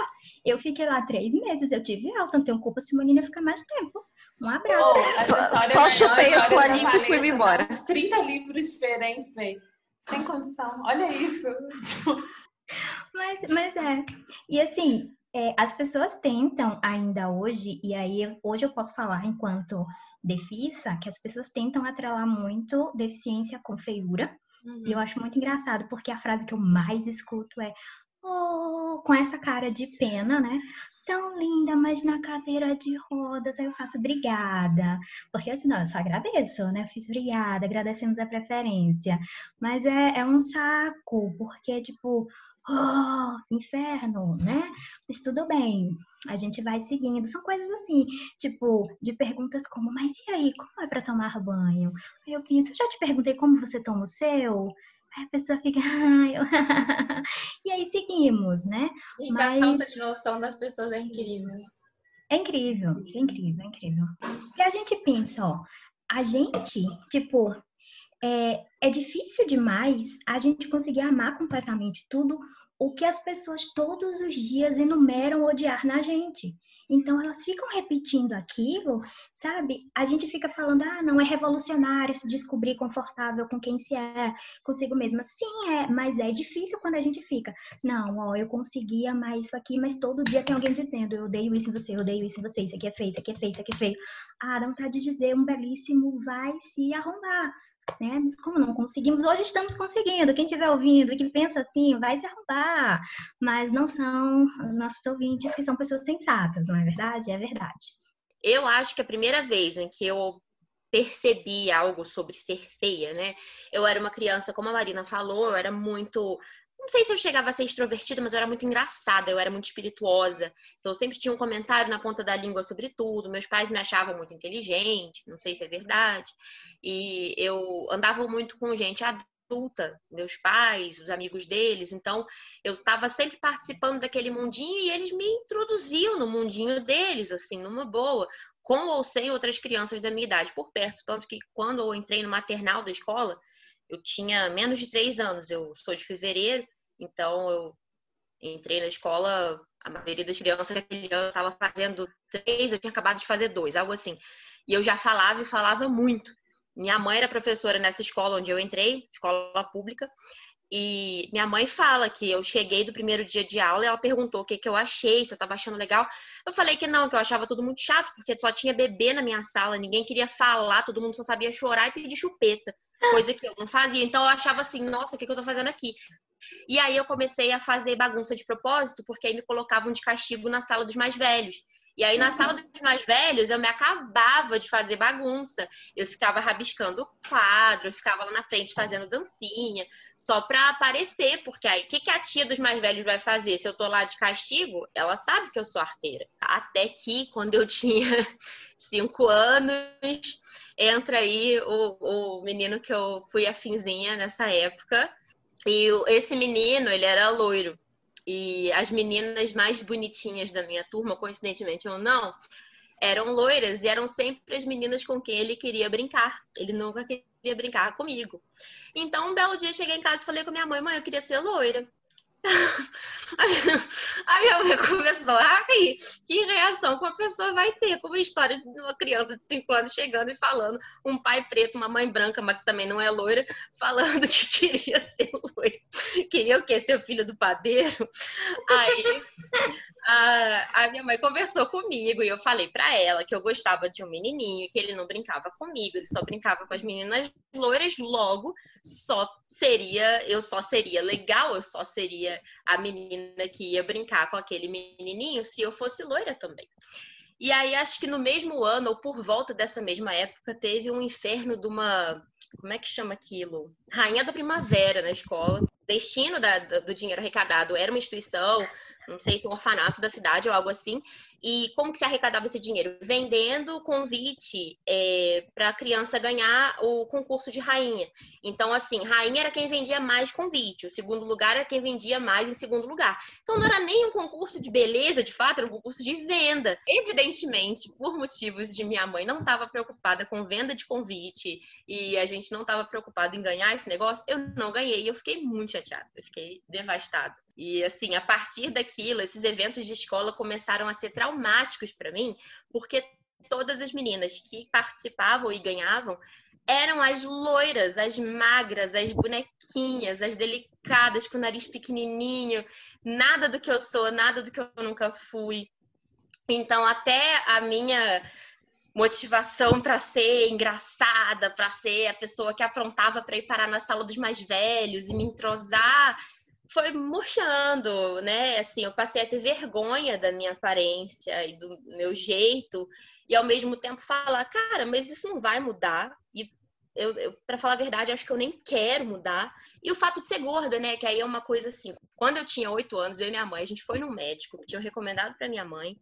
Eu fiquei lá três meses, eu tive alta. Não tenho culpa se o menino ficar mais tempo. Um abraço. Oh, Só é chupei a sua língua e fui embora. tá? Uns 30 livros diferentes, velho. Sem condição. Olha isso. Mas, mas é. E assim, é, as pessoas tentam ainda hoje, e aí eu- hoje eu posso falar enquanto defissa, que as pessoas tentam atrelar muito deficiência com feiura. E eu acho muito engraçado, porque a frase que eu mais escuto é oh, com essa cara de pena, né? Tão linda, mas na cadeira de rodas. Aí eu faço obrigada. Porque assim, não, eu só agradeço, né? Eu fiz obrigada, agradecemos a preferência. Mas é, é um saco, porque, tipo, oh, inferno, né? Mas tudo bem, a gente vai seguindo. São coisas assim, tipo, de perguntas como, mas e aí, como é pra tomar banho? Aí eu penso, eu já te perguntei como você toma o seu? Aí a pessoa fica, eu... e aí seguimos, né? Gente, Mas- a falta de noção das pessoas é incrível. É incrível, é incrível, é incrível. E a gente pensa, ó, a gente, tipo, é, é difícil demais a gente conseguir amar completamente tudo o que as pessoas todos os dias enumeram odiar na gente. Então elas ficam repetindo aquilo, sabe? A gente fica falando, ah, não é revolucionário se descobrir confortável com quem se é, consigo mesma. Sim, é, mas é difícil quando a gente fica, não, ó, eu consegui amar isso aqui, mas todo dia tem alguém dizendo, eu odeio isso em você, eu odeio isso em você, isso aqui é feio, isso aqui é feio, isso aqui é feio. Ah, dá vontade de dizer, um belíssimo vai se arrumar. Né? Como não conseguimos, hoje estamos conseguindo. Quem estiver ouvindo e que pensa assim, vai se arrumar. Mas não são os nossos ouvintes que são pessoas sensatas, não é verdade? É verdade. Eu acho que a primeira vez em que eu percebi algo sobre ser feia, né? Eu era uma criança, como a Marina falou, eu era muito. Não sei se eu chegava a ser extrovertida, mas eu era muito engraçada, eu era muito espirituosa. Então eu sempre tinha um comentário na ponta da língua sobre tudo. Meus pais me achavam muito inteligente, não sei se é verdade. E eu andava muito com gente adulta, meus pais, os amigos deles. Então eu estava sempre participando daquele mundinho e eles me introduziam no mundinho deles, assim, numa boa com ou sem outras crianças da minha idade por perto. Tanto que quando eu entrei no maternal da escola, eu tinha menos de três anos. Eu sou de fevereiro, então eu entrei na escola. A maioria das crianças daquele ano estava fazendo três, eu tinha acabado de fazer dois, algo assim. E eu já falava e falava muito. Minha mãe era professora nessa escola onde eu entrei, escola pública, e minha mãe fala que eu cheguei do primeiro dia de aula e ela perguntou o que, que eu achei, se eu tava achando legal. Eu falei que não, que eu achava tudo muito chato, porque só tinha bebê na minha sala, ninguém queria falar, todo mundo só sabia chorar e pedir chupeta, coisa que eu não fazia. Então eu achava assim, nossa, o que, que eu tô fazendo aqui? E aí eu comecei a fazer bagunça de propósito, porque aí me colocavam de castigo na sala dos mais velhos. E aí, na sala dos mais velhos, eu me acabava de fazer bagunça. Eu ficava rabiscando o quadro, eu ficava lá na frente fazendo dancinha, só pra aparecer, porque aí, o que, que a tia dos mais velhos vai fazer? Se eu tô lá de castigo, ela sabe que eu sou arteira. Até que, quando eu tinha cinco anos, entra aí o, o menino que eu fui afinzinha nessa época. E esse menino, ele era loiro. E as meninas mais bonitinhas da minha turma, coincidentemente ou não, eram loiras e eram sempre as meninas com quem ele queria brincar. Ele nunca queria brincar comigo. Então, um belo dia, eu cheguei em casa e falei com minha mãe: mãe, eu queria ser loira. A minha mãe começou a rir. Que reação que uma pessoa vai ter com uma história de uma criança de 5 anos chegando e falando, um pai preto, uma mãe branca, mas que também não é loira, falando que queria ser loira. Queria o quê? Ser filho do padeiro? Aí a, a minha mãe conversou comigo e eu falei para ela que eu gostava de um menininho, que ele não brincava comigo, ele só brincava com as meninas loiras, logo só seria, eu só seria legal, eu só seria a menina que ia brincar com aquele menininho se eu fosse loira também. E aí, acho que no mesmo ano, ou por volta dessa mesma época, teve um inferno de uma. Como é que chama aquilo? Rainha da Primavera na escola. Destino da, do dinheiro arrecadado era uma instituição, não sei se um orfanato da cidade ou algo assim. E como que se arrecadava esse dinheiro? Vendendo convite é, para a criança ganhar o concurso de rainha. Então, assim, rainha era quem vendia mais convite, o segundo lugar era quem vendia mais em segundo lugar. Então, não era nem um concurso de beleza, de fato, era um concurso de venda. Evidentemente, por motivos de minha mãe não estava preocupada com venda de convite e a gente não estava preocupado em ganhar esse negócio, eu não ganhei. Eu fiquei muito chateada, eu fiquei devastada. E assim, a partir daquilo, esses eventos de escola começaram a ser traumáticos para mim, porque todas as meninas que participavam e ganhavam eram as loiras, as magras, as bonequinhas, as delicadas com o nariz pequenininho, nada do que eu sou, nada do que eu nunca fui. Então, até a minha motivação para ser engraçada, para ser a pessoa que aprontava para ir parar na sala dos mais velhos e me entrosar foi murchando, né? Assim, eu passei a ter vergonha da minha aparência e do meu jeito, e ao mesmo tempo falar, cara, mas isso não vai mudar. E eu, eu para falar a verdade, acho que eu nem quero mudar. E o fato de ser gorda, né? Que aí é uma coisa assim. Quando eu tinha oito anos, eu e minha mãe, a gente foi num médico, tinham recomendado para minha mãe,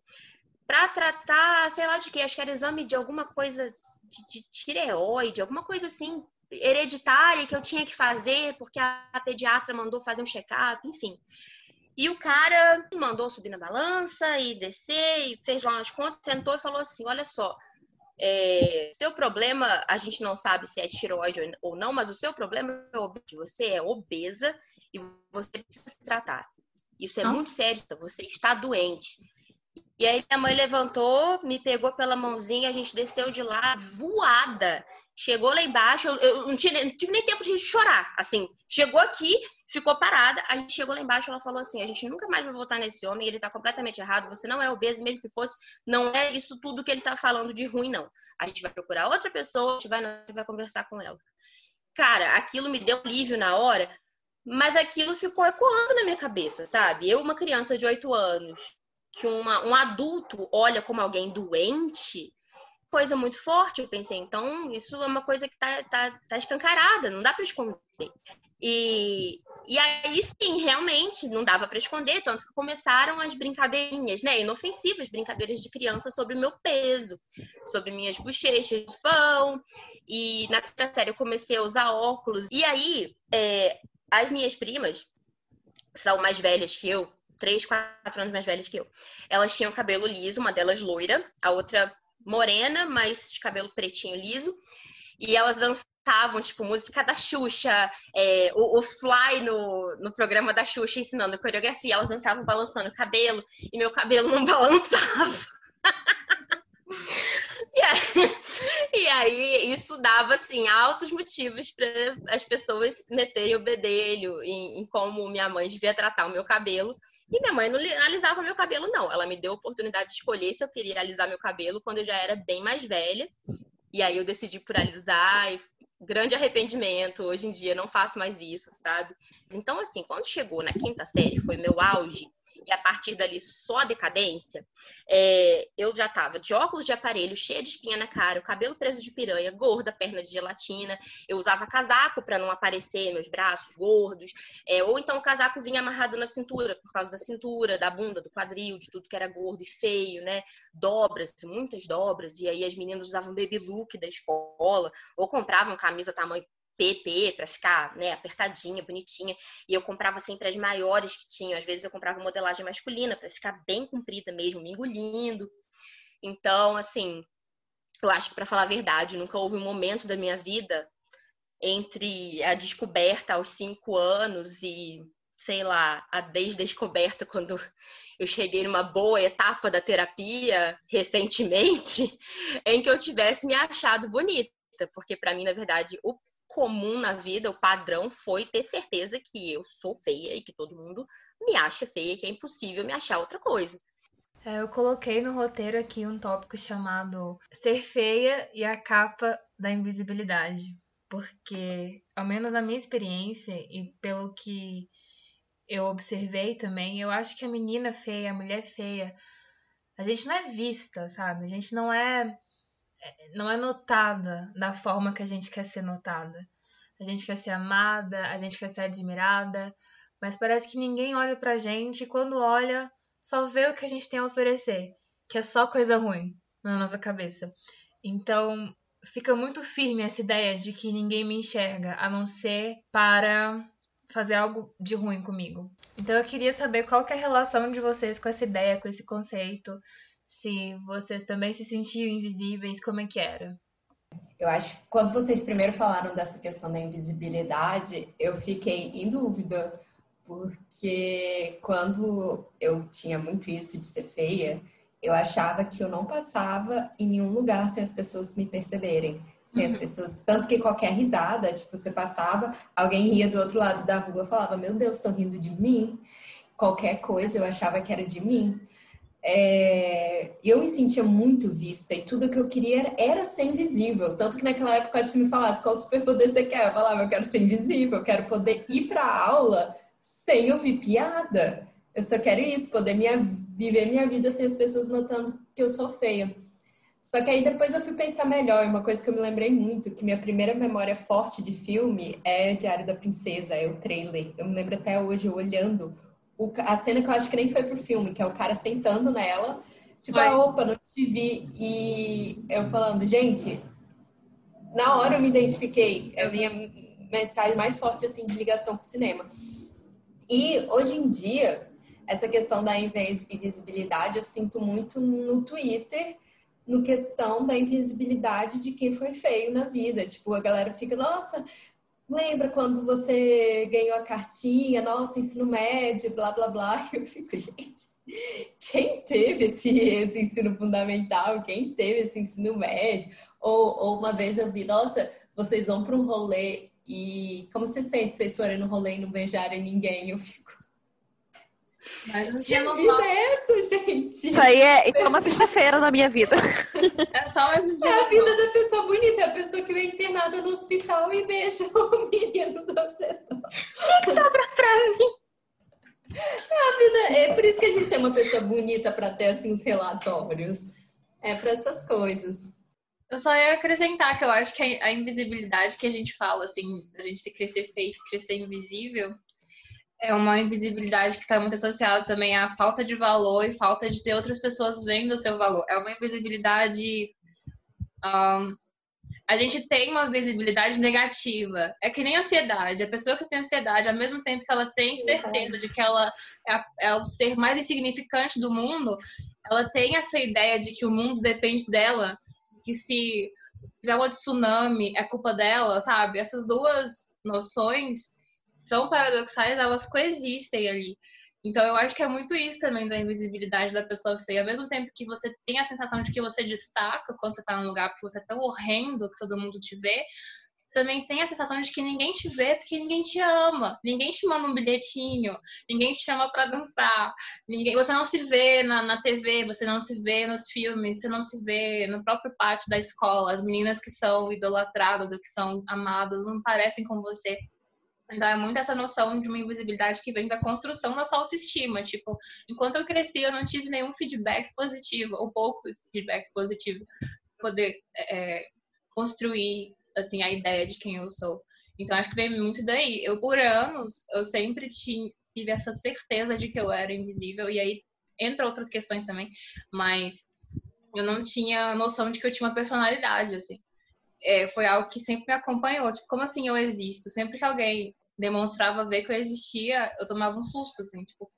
para tratar, sei lá de quê, acho que era exame de alguma coisa de, de tireoide, alguma coisa assim, hereditária que eu tinha que fazer porque a, pediatra mandou fazer um check-up, enfim. E o cara mandou subir na balança e descer e fez lá umas contas, sentou e falou assim: olha só, é, seu problema, a gente não sabe se é tiroide ou não, mas o seu problema é obeso. Você é obesa e você precisa se tratar. Isso é muito sério, você está doente. E aí minha mãe levantou, me pegou pela mãozinha, a gente desceu de lá voada. Chegou lá embaixo, eu, eu não, tive, não, tive, nem tempo de chorar. Assim, chegou aqui, ficou parada. A gente chegou lá embaixo, ela falou assim: a gente nunca mais vai votar nesse homem, ele tá completamente errado. Você não é obeso, mesmo que fosse, não é isso tudo que ele tá falando de ruim, não. A gente vai procurar outra pessoa, a gente vai, a gente vai conversar com ela. Cara, aquilo me deu alívio na hora, mas aquilo ficou ecoando na minha cabeça, sabe? Eu, uma criança de 8 anos, que uma, um adulto olha como alguém doente, coisa muito forte, eu pensei. Então, isso é uma coisa que tá, tá, tá escancarada, não dá para esconder. E, e aí, sim, realmente, não dava para esconder, tanto que começaram as brincadeirinhas, né? Inofensivas, brincadeiras de criança sobre o meu peso, sobre minhas bochechas, fão. E na série eu comecei a usar óculos. E aí, é, as minhas primas, são mais velhas que eu, três, quatro anos mais velhas que eu. Elas tinham cabelo liso, uma delas loira, a outra morena, mas de cabelo pretinho liso. E elas dançavam, tipo, música da Xuxa, é, o, o, Fly no, no programa da Xuxa ensinando coreografia. Elas dançavam balançando o cabelo, e meu cabelo não balançava. E aí, e aí, isso dava assim altos motivos para as pessoas meterem o bedelho em, em, como minha mãe devia tratar o meu cabelo. E minha mãe não alisava meu cabelo, não. Ela me deu a oportunidade de escolher se eu queria alisar meu cabelo quando eu já era bem mais velha. E aí eu decidi por alisar e grande arrependimento. Hoje em dia não faço mais isso, sabe? Então, assim, quando chegou na quinta série, foi meu auge e a partir dali só decadência, é, eu já tava de óculos de aparelho, cheia de espinha na cara, o cabelo preso de piranha, gorda, perna de gelatina. Eu usava casaco para não aparecer meus braços gordos, é, ou então o casaco vinha amarrado na cintura, por causa da cintura, da bunda, do quadril, de tudo que era gordo e feio, né? Dobras, muitas dobras, e aí as meninas usavam baby look da escola, ou compravam camisa tamanho PP para ficar né, apertadinha, bonitinha. E eu comprava sempre as maiores que tinham. Às vezes eu comprava modelagem masculina para ficar bem comprida mesmo, me engolindo. Então, assim, eu acho que para falar a verdade, nunca houve um momento da minha vida entre a descoberta aos cinco anos e, sei lá, a desdescoberta quando eu cheguei numa boa etapa da terapia recentemente, em que eu tivesse me achado bonita, porque para mim, na verdade, o comum na vida, o padrão foi ter certeza que eu sou feia e que todo mundo me acha feia, que é impossível me achar outra coisa. É, eu coloquei no roteiro aqui um tópico chamado Ser feia e a capa da invisibilidade. Porque, ao menos na minha experiência e pelo que eu observei também, eu acho que a menina feia, a mulher feia, a gente não é vista, sabe? A gente não é não é notada da forma que a gente quer ser notada. A gente quer ser amada, a gente quer ser admirada, mas parece que ninguém olha pra gente e quando olha, só vê o que a gente tem a oferecer, que é só coisa ruim na nossa cabeça. Então, fica muito firme essa ideia de que ninguém me enxerga, a não ser para fazer algo de ruim comigo. Então eu queria saber qual que é a relação de vocês com essa ideia, com esse conceito, se vocês também se sentiam invisíveis, como é que era? Eu acho que quando vocês primeiro falaram dessa questão da invisibilidade, eu fiquei em dúvida, porque quando eu tinha muito isso de ser feia, eu achava que eu não passava em nenhum lugar sem as pessoas me perceberem. Sem as uhum. pessoas, tanto que qualquer risada, tipo, você passava, alguém ria do outro lado da rua, falava: "Meu Deus, estão rindo de mim". Qualquer coisa eu achava que era de mim é, eu me sentia muito vista e tudo que eu queria era, era, ser invisível. Tanto que naquela época, se me falasse qual superpoder você quer, eu falava, eu quero ser invisível, eu quero poder ir para a aula sem ouvir piada. Eu só quero isso, poder minha, viver minha vida sem as pessoas notando que eu sou feia. Só que aí depois eu fui pensar melhor, uma coisa que eu me lembrei muito, que minha primeira memória forte de filme é Diário da Princesa, é o trailer. Eu me lembro até hoje, olhando o, a cena que eu acho que nem foi pro filme, que é o cara sentando nela, tipo, a ah, opa, não te vi. E eu falando, gente, na hora eu me identifiquei. É a minha mensagem mais forte, assim, de ligação com o cinema. E hoje em dia, essa questão da invisibilidade eu sinto muito no Twitter, no questão da invisibilidade de quem foi feio na vida. Tipo, a galera fica, nossa, lembra quando você ganhou a cartinha, nossa, ensino médio, blá, blá, blá. Eu fico, gente, quem teve esse, esse ensino fundamental? Quem teve esse ensino médio? Ou, ou uma vez eu vi, nossa, vocês vão para um rolê e como você sente vocês forem no rolê e não beijarem ninguém? Eu fico, mas não tinha que vida é essa, gente? Isso aí é, é uma sexta-feira na minha vida. É só mais um dia. É a vida da pessoa bonita, é a pessoa que vem internada no hospital e beija o menino do setor. que sobra pra mim? É, a vida, é por isso que a gente tem uma pessoa bonita para ter assim os relatórios. É para essas coisas. Eu só ia acrescentar que eu acho que a invisibilidade que a gente fala, assim, a gente se crescer se crescer invisível, é uma invisibilidade que está muito associada também à falta de valor e falta de ter outras pessoas vendo o seu valor. É uma invisibilidade. Um, a gente tem uma visibilidade negativa. É que nem ansiedade. A pessoa que tem ansiedade, ao mesmo tempo que ela tem certeza de que ela é, é o ser mais insignificante do mundo, ela tem essa ideia de que o mundo depende dela, que se tiver um tsunami é culpa dela, sabe? Essas duas noções são paradoxais, elas coexistem ali. Então eu acho que é muito isso também da invisibilidade da pessoa feia. Ao mesmo tempo que você tem a sensação de que você destaca quando você tá num lugar porque você é tão horrendo que todo mundo te vê, também tem a sensação de que ninguém te vê porque ninguém te ama. Ninguém te manda um bilhetinho, ninguém te chama para dançar. Ninguém, você não se vê na, na TV, você não se vê nos filmes, você não se vê no próprio pátio da escola. As meninas que são idolatradas ou que são amadas não parecem com você. Então é muito essa noção de uma invisibilidade que vem da construção da sua autoestima. Tipo, enquanto eu cresci, eu não tive nenhum feedback positivo, ou pouco feedback positivo, para poder é, construir assim a ideia de quem eu sou. Então acho que vem muito daí. Eu por anos eu sempre tive essa certeza de que eu era invisível e aí entre outras questões também, mas eu não tinha noção de que eu tinha uma personalidade assim. É, foi algo que sempre me acompanhou. Tipo, como assim eu existo? Sempre que alguém demonstrava ver que eu existia, eu tomava um susto, assim, tipo,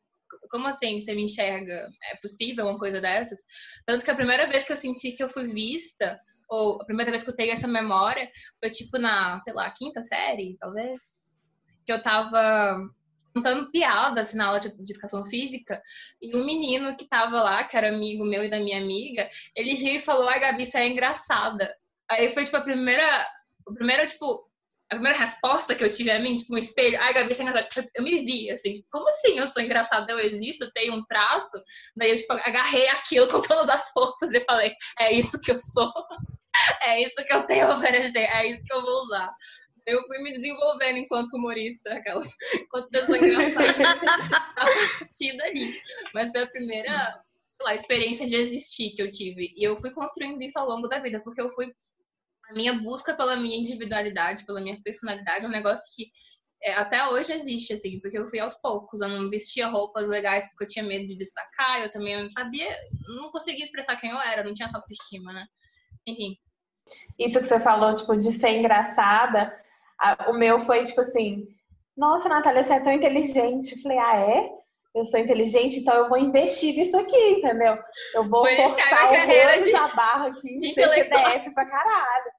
como assim você me enxerga? É possível uma coisa dessas? Tanto que a primeira vez que eu senti que eu fui vista, ou a primeira vez que eu tenho essa memória, foi tipo na, sei lá, quinta série, talvez, que eu tava contando piadas assim, na aula de, educação física, e um menino que tava lá, que era amigo meu e da minha amiga, ele riu e falou, ai Gabi, você é engraçada. Aí foi tipo a primeira, a primeira, tipo, a primeira resposta que eu tive a mim, tipo, um espelho, ai, Gabi, você é engraçada. Eu me vi, assim, como assim eu sou engraçada? Eu existo, tenho um traço? Daí eu, tipo, agarrei aquilo com todas as forças e falei, é isso que eu sou. é isso que eu tenho a oferecer, é isso que eu vou usar. Eu fui me desenvolvendo enquanto humorista, aquelas, enquanto pessoa engraçada, a partir dali. Mas foi a primeira lá, experiência de existir que eu tive. E eu fui construindo isso ao longo da vida, porque eu fui a minha busca pela minha individualidade, pela minha personalidade, é um negócio que é, até hoje existe, assim, porque eu fui aos poucos. Eu não vestia roupas legais porque eu tinha medo de destacar, eu também não sabia, não conseguia expressar quem eu era, não tinha autoestima, né? Enfim. Isso que você falou, tipo, de ser engraçada, a, o meu foi, tipo assim, nossa, Natália, você é tão inteligente. Eu falei, ah, é? Eu sou inteligente, então eu vou investir nisso aqui, entendeu? Eu vou Foi forçar a carreira de, a barra aqui de CDF pra caralho.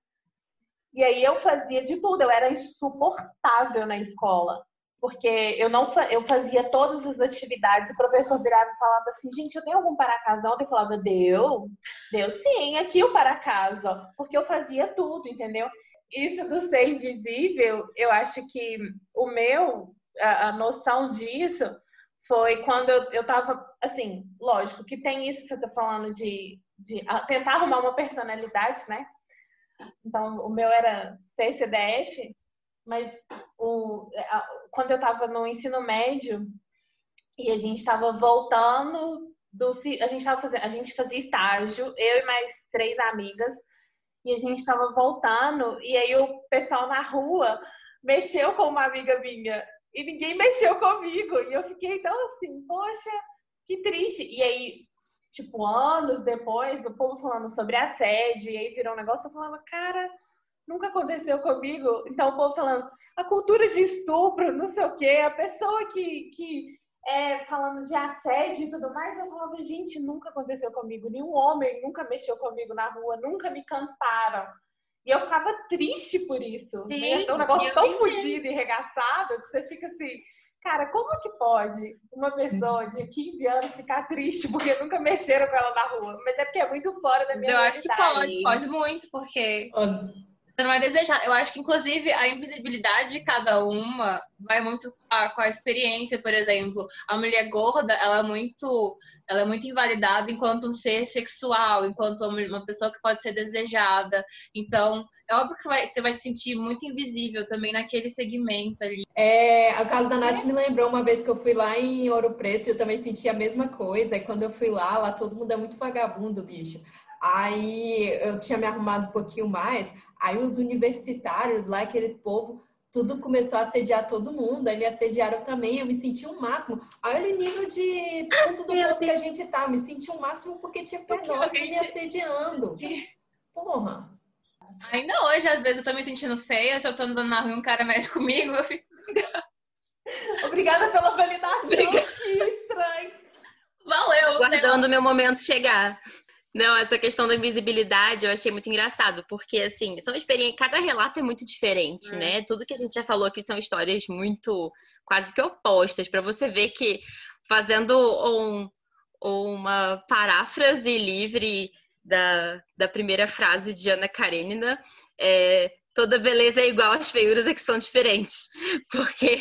E aí eu fazia de tudo, eu era insuportável na escola. Porque eu não eu fazia todas as atividades, o professor virava e falava assim, gente, eu tenho algum para casa ontem? Eu falava, deu, deu sim, aqui o para casa, porque eu fazia tudo, entendeu? Isso do ser invisível, eu acho que o meu, a, a noção disso foi quando eu, eu tava, assim, lógico que tem isso que você tá falando de, de tentar arrumar uma personalidade, né? Então, o meu era CCDF, mas o, quando eu tava no ensino médio e a gente tava voltando do a gente tava fazendo, a gente fazia estágio, eu e mais três amigas, e a gente tava voltando e aí o pessoal na rua mexeu com uma amiga minha e ninguém mexeu comigo. E eu fiquei tão assim, poxa, que triste. E aí, tipo, anos depois, o povo falando sobre assédio, e aí virou um negócio, eu falava, cara, nunca aconteceu comigo. Então, o povo falando, a cultura de estupro, não sei o quê, a pessoa que, que é, falando de assédio e tudo mais, eu falava, gente, nunca aconteceu comigo. Nenhum homem nunca mexeu comigo na rua, nunca me cantaram. E eu ficava triste por isso. Sim, né? É um negócio tão fodido e regaçado que você fica assim, cara, como que pode uma pessoa de 15 anos ficar triste porque nunca mexeram com ela na rua? Mas é porque é muito fora da minha Mas eu acho que pode, pode muito, porque não é desejado. Eu acho que, inclusive, a invisibilidade de cada uma vai muito com a, com a, experiência, por exemplo. A mulher gorda, ela é muito, ela é muito invalidada enquanto um ser sexual, enquanto uma pessoa que pode ser desejada. Então, é óbvio que vai, você vai se sentir muito invisível também naquele segmento ali. É, o caso da Nath me lembrou uma vez que eu fui lá em Ouro Preto e eu também senti a mesma coisa. E quando eu fui lá, lá todo mundo é muito vagabundo, bicho. Aí eu tinha me arrumado um pouquinho mais. Aí os universitários lá, aquele povo, tudo começou a assediar todo mundo. Aí me assediaram também. Eu me senti o um máximo. Olha o nível de fundo do poço que a gente tá. Eu me senti o um máximo porque tinha pedófilo gente... me assediando. Sim. Porra. Ainda hoje, às vezes, eu tô me sentindo feia. Se eu tô andando na rua e um cara mexe comigo, eu fico. Obrigada pela validação. Obrigada. estranho. Valeu. Guardando meu momento chegar. Não, essa questão da invisibilidade eu achei muito engraçado, porque assim, são experiências, cada relato é muito diferente, é. né? Tudo que a gente já falou aqui são histórias muito quase que opostas, para você ver que fazendo um, uma paráfrase livre da, da primeira frase de Ana Karenina, é, toda beleza é igual, as feiuras é que são diferentes. Porque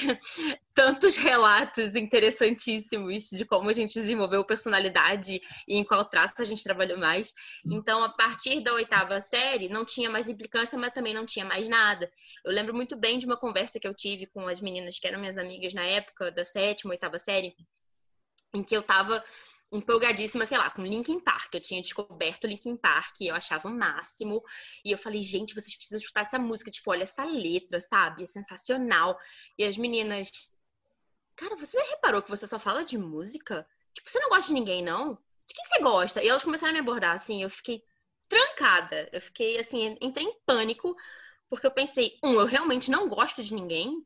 tantos relatos interessantíssimos de como a gente desenvolveu personalidade e em qual traço a gente trabalhou mais. Então, a partir da oitava série, não tinha mais implicância, mas também não tinha mais nada. Eu lembro muito bem de uma conversa que eu tive com as meninas que eram minhas amigas na época da sétima, oitava série, em que eu tava empolgadíssima, sei lá, com Linkin Park. Eu tinha descoberto Linkin Park, eu achava o máximo. E eu falei, gente, vocês precisam escutar essa música. Tipo, olha essa letra, sabe? É sensacional. E as meninas, cara, você reparou que você só fala de música? Tipo, você não gosta de ninguém, não? De que, que você gosta? E elas começaram a me abordar, assim, eu fiquei trancada. Eu fiquei, assim, entrei em pânico. Porque eu pensei, um, eu realmente não gosto de ninguém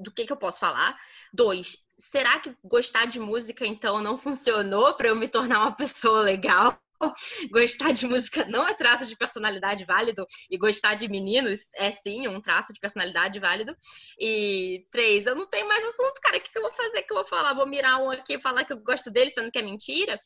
do que, que eu posso falar. Dois, será que gostar de música então não funcionou para eu me tornar uma pessoa legal? gostar de música não é traço de personalidade válido e gostar de meninos é sim um traço de personalidade válido. E três, eu não tenho mais assunto, cara. O que, eu vou fazer? que eu vou falar? Vou mirar um aqui e falar que eu gosto dele, sendo que é mentira?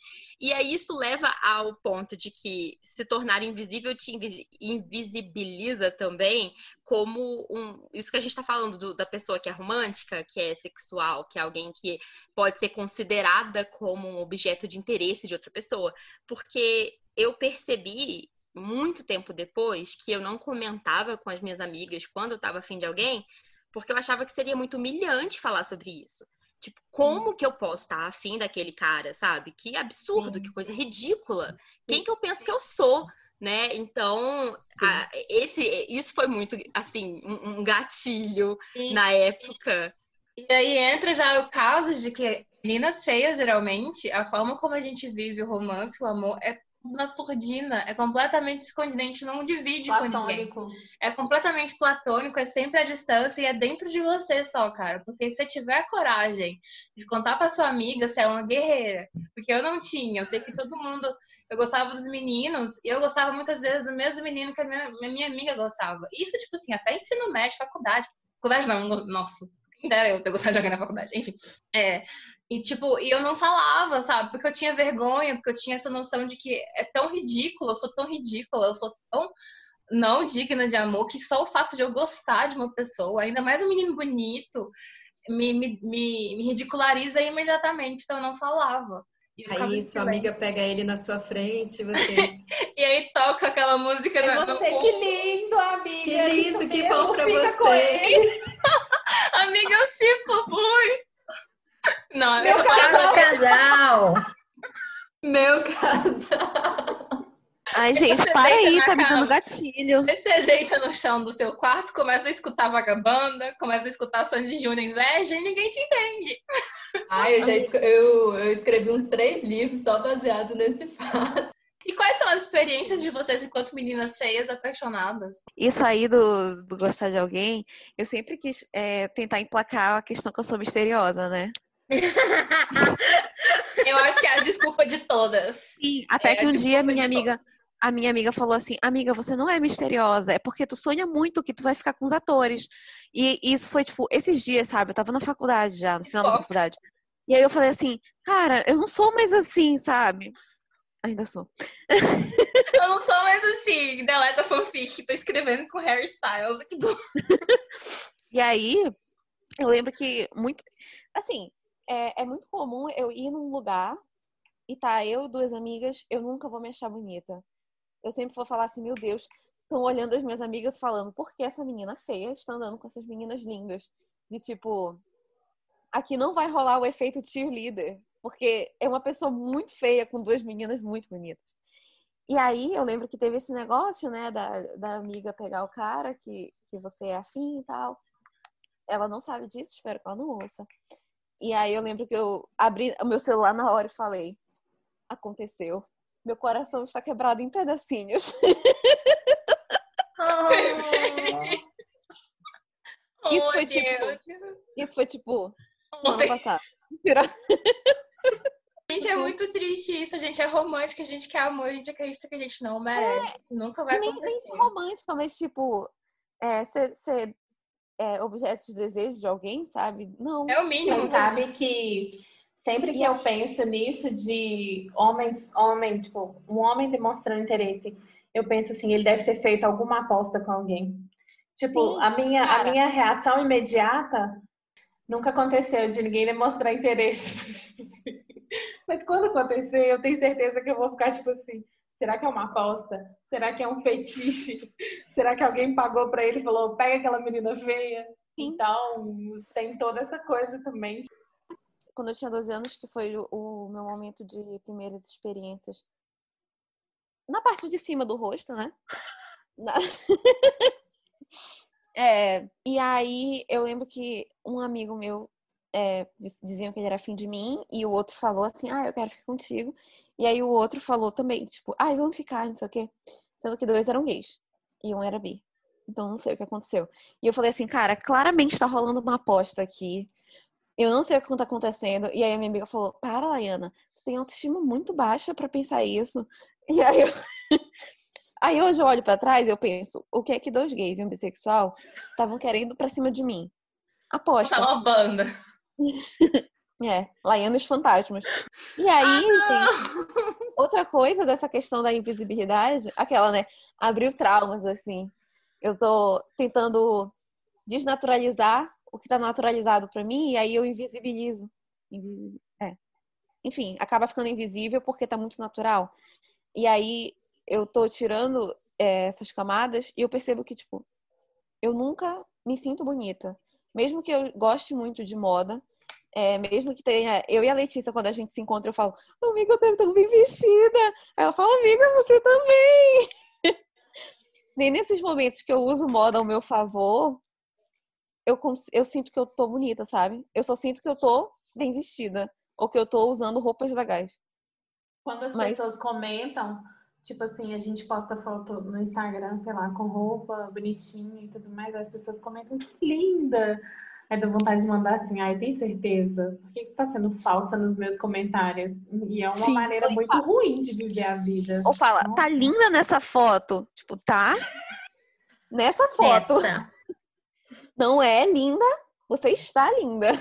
E aí isso leva ao ponto de que se tornar invisível te invisibiliza também como um, isso que a gente está falando do, da pessoa que é romântica, que é sexual, que é alguém que pode ser considerada como um objeto de interesse de outra pessoa, porque eu percebi muito tempo depois que eu não comentava com as minhas amigas quando eu estava afim de alguém, porque eu achava que seria muito humilhante falar sobre isso. Tipo, como que eu posso estar afim daquele cara, sabe? Que absurdo, que coisa ridícula. Quem que eu penso que eu sou? né? Então, a, esse, isso foi muito, assim, um, um gatilho e, na época. E, e aí entra já o caso de que meninas feias, geralmente, a forma como a gente vive o romance, o amor, é na surdina, é completamente escondido, a gente não divide platônico. com ninguém. É completamente platônico, é sempre à distância e é dentro de você só, cara. Porque se você tiver coragem de contar pra sua amiga, você é uma guerreira. Porque eu não tinha, eu sei que todo mundo. Eu gostava dos meninos e eu gostava muitas vezes do mesmo menino que a minha, a minha amiga gostava. Isso, tipo assim, até ensino médio, faculdade. Faculdade não, nossa, quem dera eu ter gostado de jogar na faculdade, enfim. É, e, tipo, e eu não falava, sabe? Porque eu tinha vergonha, porque eu tinha essa noção de que é tão ridículo, eu sou tão ridícula, eu sou tão não digna de amor, que só o fato de eu gostar de uma pessoa, ainda mais um menino bonito, me, me, me, me ridiculariza imediatamente, então eu não falava. Aí sua amiga pega ele na sua frente, você. e aí toca aquela música é na você, que lindo, amiga. Que lindo, que bom pra você. amiga, eu chipo muito. Não, Meu casal. casal. Meu casal. Ai, gente, você para aí, tá me dando gatilho. Você deita no chão do seu quarto, começa a escutar vagabanda, começa a escutar Sandy Júnior inveja e ninguém te entende. Ai, eu já eu, eu escrevi uns três livros só baseados nesse fato. E quais são as experiências de vocês enquanto meninas feias apaixonadas? Isso aí do, do gostar de alguém, eu sempre quis é, tentar emplacar a questão que eu sou misteriosa, né? eu acho que é a desculpa de todas. Sim, até é que um dia minha amiga, a minha amiga falou assim: Amiga, você não é misteriosa, é porque tu sonha muito que tu vai ficar com os atores. E isso foi, tipo, esses dias, sabe? Eu tava na faculdade já, no final da faculdade. E aí eu falei assim: Cara, eu não sou mais assim, sabe? Ainda sou. eu não sou mais assim. Deleta fanfic, tô escrevendo com hairstyles aqui do. e aí, eu lembro que muito. Assim, é, é muito comum eu ir num lugar e tá eu duas amigas, eu nunca vou me achar bonita. Eu sempre vou falar assim, meu Deus, estão olhando as minhas amigas falando, por que essa menina feia está andando com essas meninas lindas? De tipo, aqui não vai rolar o efeito cheerleader, porque é uma pessoa muito feia com duas meninas muito bonitas. E aí eu lembro que teve esse negócio, né, da, da amiga pegar o cara que, que você é afim e tal. Ela não sabe disso, espero que ela não ouça. E aí eu lembro que eu abri o meu celular na hora e falei: aconteceu. Meu coração está quebrado em pedacinhos. Oh. isso foi tipo. Isso foi tipo. Ano passado. Gente, é muito triste isso. A gente é romântica, a gente quer amor, a gente acredita que a gente não merece. É, nunca vai nem, acontecer. Nem romântica, mas tipo, ser é, é, objeto de desejo de alguém, sabe? Não. É o mínimo. Você sabe que Sempre que eu penso nisso de homem, homem, tipo, um homem demonstrando interesse, eu penso assim, ele deve ter feito alguma aposta com alguém. Tipo, Sim, a minha, a minha reação imediata nunca aconteceu de ninguém demonstrar interesse. Mas quando acontecer, eu tenho certeza que eu vou ficar tipo assim, será que é uma aposta? Será que é um fetiche? Será que alguém pagou pra ele e falou, pega aquela menina feia? Então, tem toda essa coisa também. Quando eu tinha 12 anos, que foi o, meu momento de primeiras experiências. Na parte de cima do rosto, né? Na- É, e aí eu lembro que um amigo meu é, diziam que ele era afim de mim, e o outro falou assim, ah, eu quero ficar contigo. E aí o outro falou também, tipo, ah, vamos ficar, não sei o quê. Sendo que dois eram gays. E um era bi. Então não sei o que aconteceu. E eu falei assim, cara, claramente tá rolando uma aposta aqui. Eu não sei o que tá acontecendo. E aí a minha amiga falou, para, Laiana, tu tem autoestima muito baixa pra pensar isso. E aí eu... Aí hoje eu olho pra trás e eu penso, o que é que dois gays e um bissexual estavam querendo pra cima de mim? Aposta. Tá uma banda. É, Laiana e os fantasmas. E aí tem outra coisa dessa questão da invisibilidade, aquela, né? Abriu traumas, assim. Eu tô tentando desnaturalizar o que tá naturalizado pra mim e aí eu invisibilizo. Invi- É. Enfim, acaba ficando invisível porque tá muito natural. E aí eu tô tirando é, essas camadas e eu percebo que, tipo, eu nunca me sinto bonita. Mesmo que eu goste muito de moda, é, mesmo que tenha. Eu e a Letícia, quando a gente se encontra, eu falo, amiga, eu tô tão bem vestida. Ela fala, amiga, você também. Nem nesses momentos que eu uso moda ao meu favor, eu, eu sinto que eu tô bonita, sabe? Eu só sinto que eu tô bem vestida. Ou que eu tô usando roupas legais. Quando as Mas- pessoas comentam, tipo assim, a gente posta foto no Instagram, sei lá, com roupa bonitinha e tudo mais, as pessoas comentam que linda. Aí dá vontade de mandar assim, ai, tem certeza? Por que você tá sendo falsa nos meus comentários? E é uma Sim. maneira muito ruim de viver a vida. Ou fala, Nossa. tá linda nessa foto. Tipo, tá? Nessa foto. Essa. Não é linda, você está linda.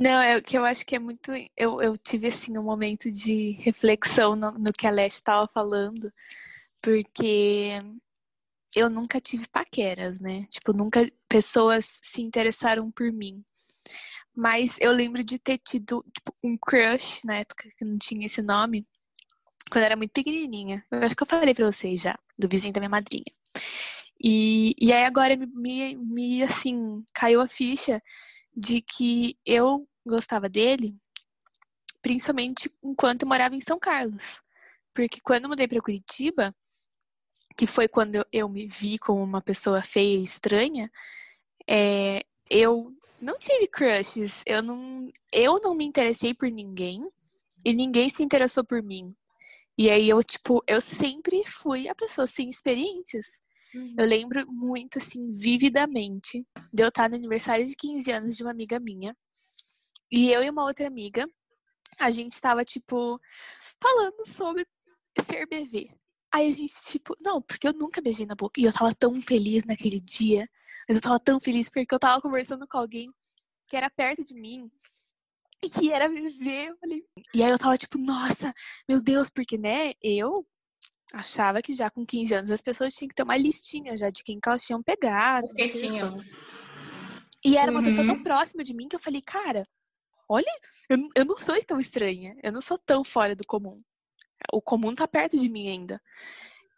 Não, é o que eu acho que é muito. Eu, eu tive assim um momento de reflexão no, no que a Leste estava falando, porque eu nunca tive paqueras, né? Tipo, nunca pessoas se interessaram por mim. Mas eu lembro de ter tido tipo, um crush na época que não tinha esse nome, quando eu era muito pequenininha. Eu acho que eu falei pra vocês já, do vizinho da minha madrinha. E, e aí agora me, me, me, assim, caiu a ficha de que eu gostava dele, principalmente enquanto eu morava em São Carlos. Porque quando eu mudei para Curitiba, que foi quando eu, me vi como uma pessoa feia e estranha, é, eu não tive crushes, eu não, eu não me interessei por ninguém e ninguém se interessou por mim. E aí eu, tipo, eu sempre fui a pessoa sem experiências. Eu lembro muito, assim, vividamente de eu estar no aniversário de 15 anos de uma amiga minha. E eu e uma outra amiga, a gente tava, tipo, falando sobre ser bebê. Aí a gente, tipo, não, porque eu nunca beijei na boca. E eu tava tão feliz naquele dia. Mas eu tava tão feliz porque eu tava conversando com alguém que era perto de mim e que era. Eu falei... E aí eu tava, tipo, nossa, meu Deus, porque, né, eu achava que já com 15 anos as pessoas tinham que ter uma listinha já de quem que elas tinham pegado. Quietinhos. coisas. E era uma pessoa Uhum. tão próxima de mim que eu falei, cara, olha, eu, eu não sou tão estranha, eu não sou tão fora do comum. O comum tá perto de mim ainda.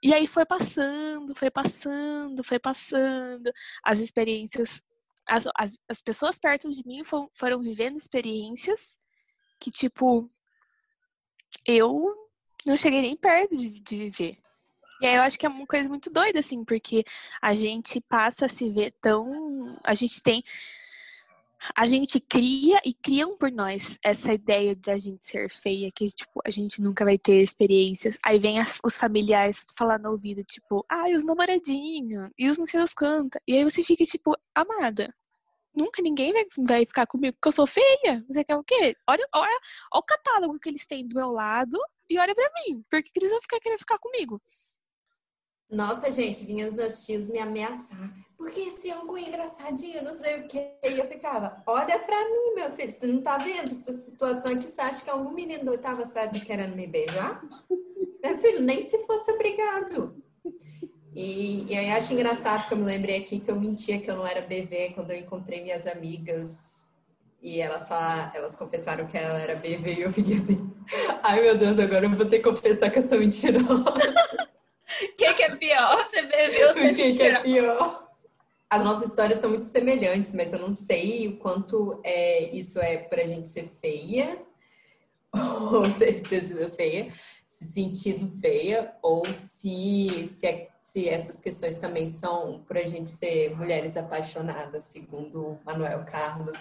E aí foi passando, foi passando, foi passando. As experiências, as, as, as pessoas perto de mim foram, foram vivendo experiências que, tipo, eu não cheguei nem perto de, de viver. E aí eu acho que é uma coisa muito doida, assim, porque a gente passa a se ver tão. A gente tem. A gente cria e criam por nós essa ideia de a gente ser feia, que, tipo, a gente nunca vai ter experiências. Aí vem as- os familiares falar no ouvido, tipo, ah, os namoradinhos, e os não sei das quantas. E aí você fica, tipo, amada. Nunca ninguém vai, vai ficar comigo porque eu sou feia. Você quer o quê? Olha, olha, olha o catálogo que eles têm do meu lado e olha pra mim. Por que, que eles vão ficar querendo ficar comigo? Nossa, gente, vinham os meus tios me ameaçar. Porque esse é engraçadinho, não sei o que. E eu ficava, olha pra mim, meu filho, você não tá vendo essa situação aqui? Você acha que algum menino da oitava série tá querendo me beijar? Meu filho, nem se fosse obrigado. E, e aí acho engraçado que eu me lembrei aqui que eu mentia que eu não era BV quando eu encontrei minhas amigas e elas falaram, elas confessaram que ela era BV e eu fiquei assim, ai meu Deus, agora eu vou ter que confessar que eu sou mentirosa. O que, que é pior? Ser BV ou ser O que, que é pior? As nossas histórias são muito semelhantes, mas eu não sei o quanto é, isso é pra gente ser feia, ou ter, ter sido feia, se sentido feia, ou se, se, é- se essas questões também são pra gente ser mulheres apaixonadas, segundo o Manuel Carlos.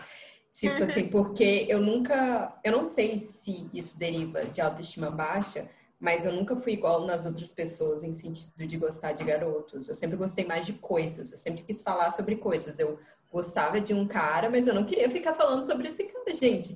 Tipo assim, porque eu nunca, eu não sei se isso deriva de autoestima baixa, mas eu nunca fui igual nas outras pessoas em sentido de gostar de garotos. Eu sempre gostei mais de coisas, eu sempre quis falar sobre coisas. Eu gostava de um cara, mas eu não queria ficar falando sobre esse cara, gente.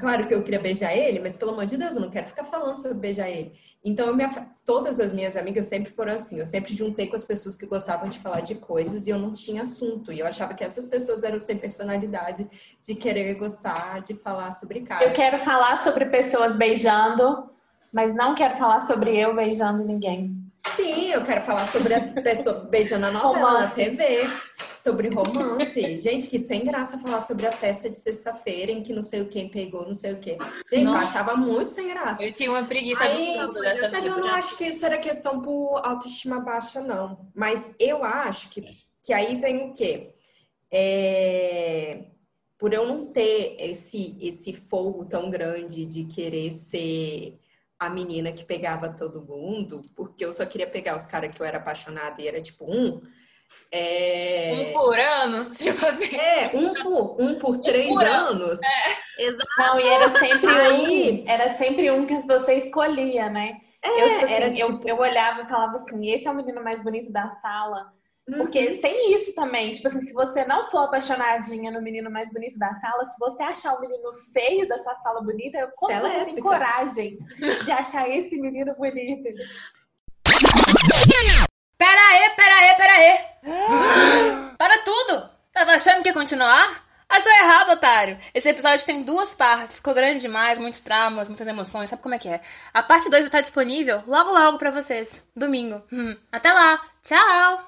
Claro que eu queria beijar ele, mas pelo amor de Deus, eu não quero ficar falando sobre beijar ele. Então, afa- todas as minhas amigas sempre foram assim. Eu sempre juntei com as pessoas que gostavam de falar de coisas e eu não tinha assunto. E eu achava que essas pessoas eram sem personalidade de querer gostar, de falar sobre caras. Eu quero falar sobre pessoas beijando, mas não quero falar sobre eu beijando ninguém. Sim, eu quero falar sobre a pessoa beijando a novela na Romance. TV, sobre romance. Gente, que sem graça falar sobre a festa de sexta-feira em que não sei o quem pegou, não sei o quê. Gente, eu Nossa. achava muito sem graça. Eu tinha uma preguiça Aí, dessa mas eu tipo não de acho que isso era questão por autoestima baixa, não. Mas eu acho que, que aí vem o quê? É, Por eu não ter esse, esse fogo tão grande de querer ser a menina que pegava todo mundo, porque eu só queria pegar os caras que eu era apaixonada e era tipo um. É, Um por ano, tipo assim. é, um por, um por três por ano. anos. Exato. Não, e era sempre Aí- um, era sempre um que você escolhia, né? eu, tipo assim, era eu, tipo- eu olhava e falava assim, esse é o menino mais bonito da sala. Uhum. Porque tem isso também, tipo assim, se você não for apaixonadinha no menino mais bonito da sala, se você achar o menino feio da sua sala bonita, eu como Você você tem lésbica. coragem de achar esse menino bonito? Pera aí, pera aí, pera aí. Para tudo! Tava achando que ia continuar? Achou errado, otário. Esse episódio tem duas partes. Ficou grande demais, muitos traumas, muitas emoções. Sabe como é que é? A parte 2 vai estar disponível logo logo pra vocês. Domingo. Hum. Até lá. Tchau!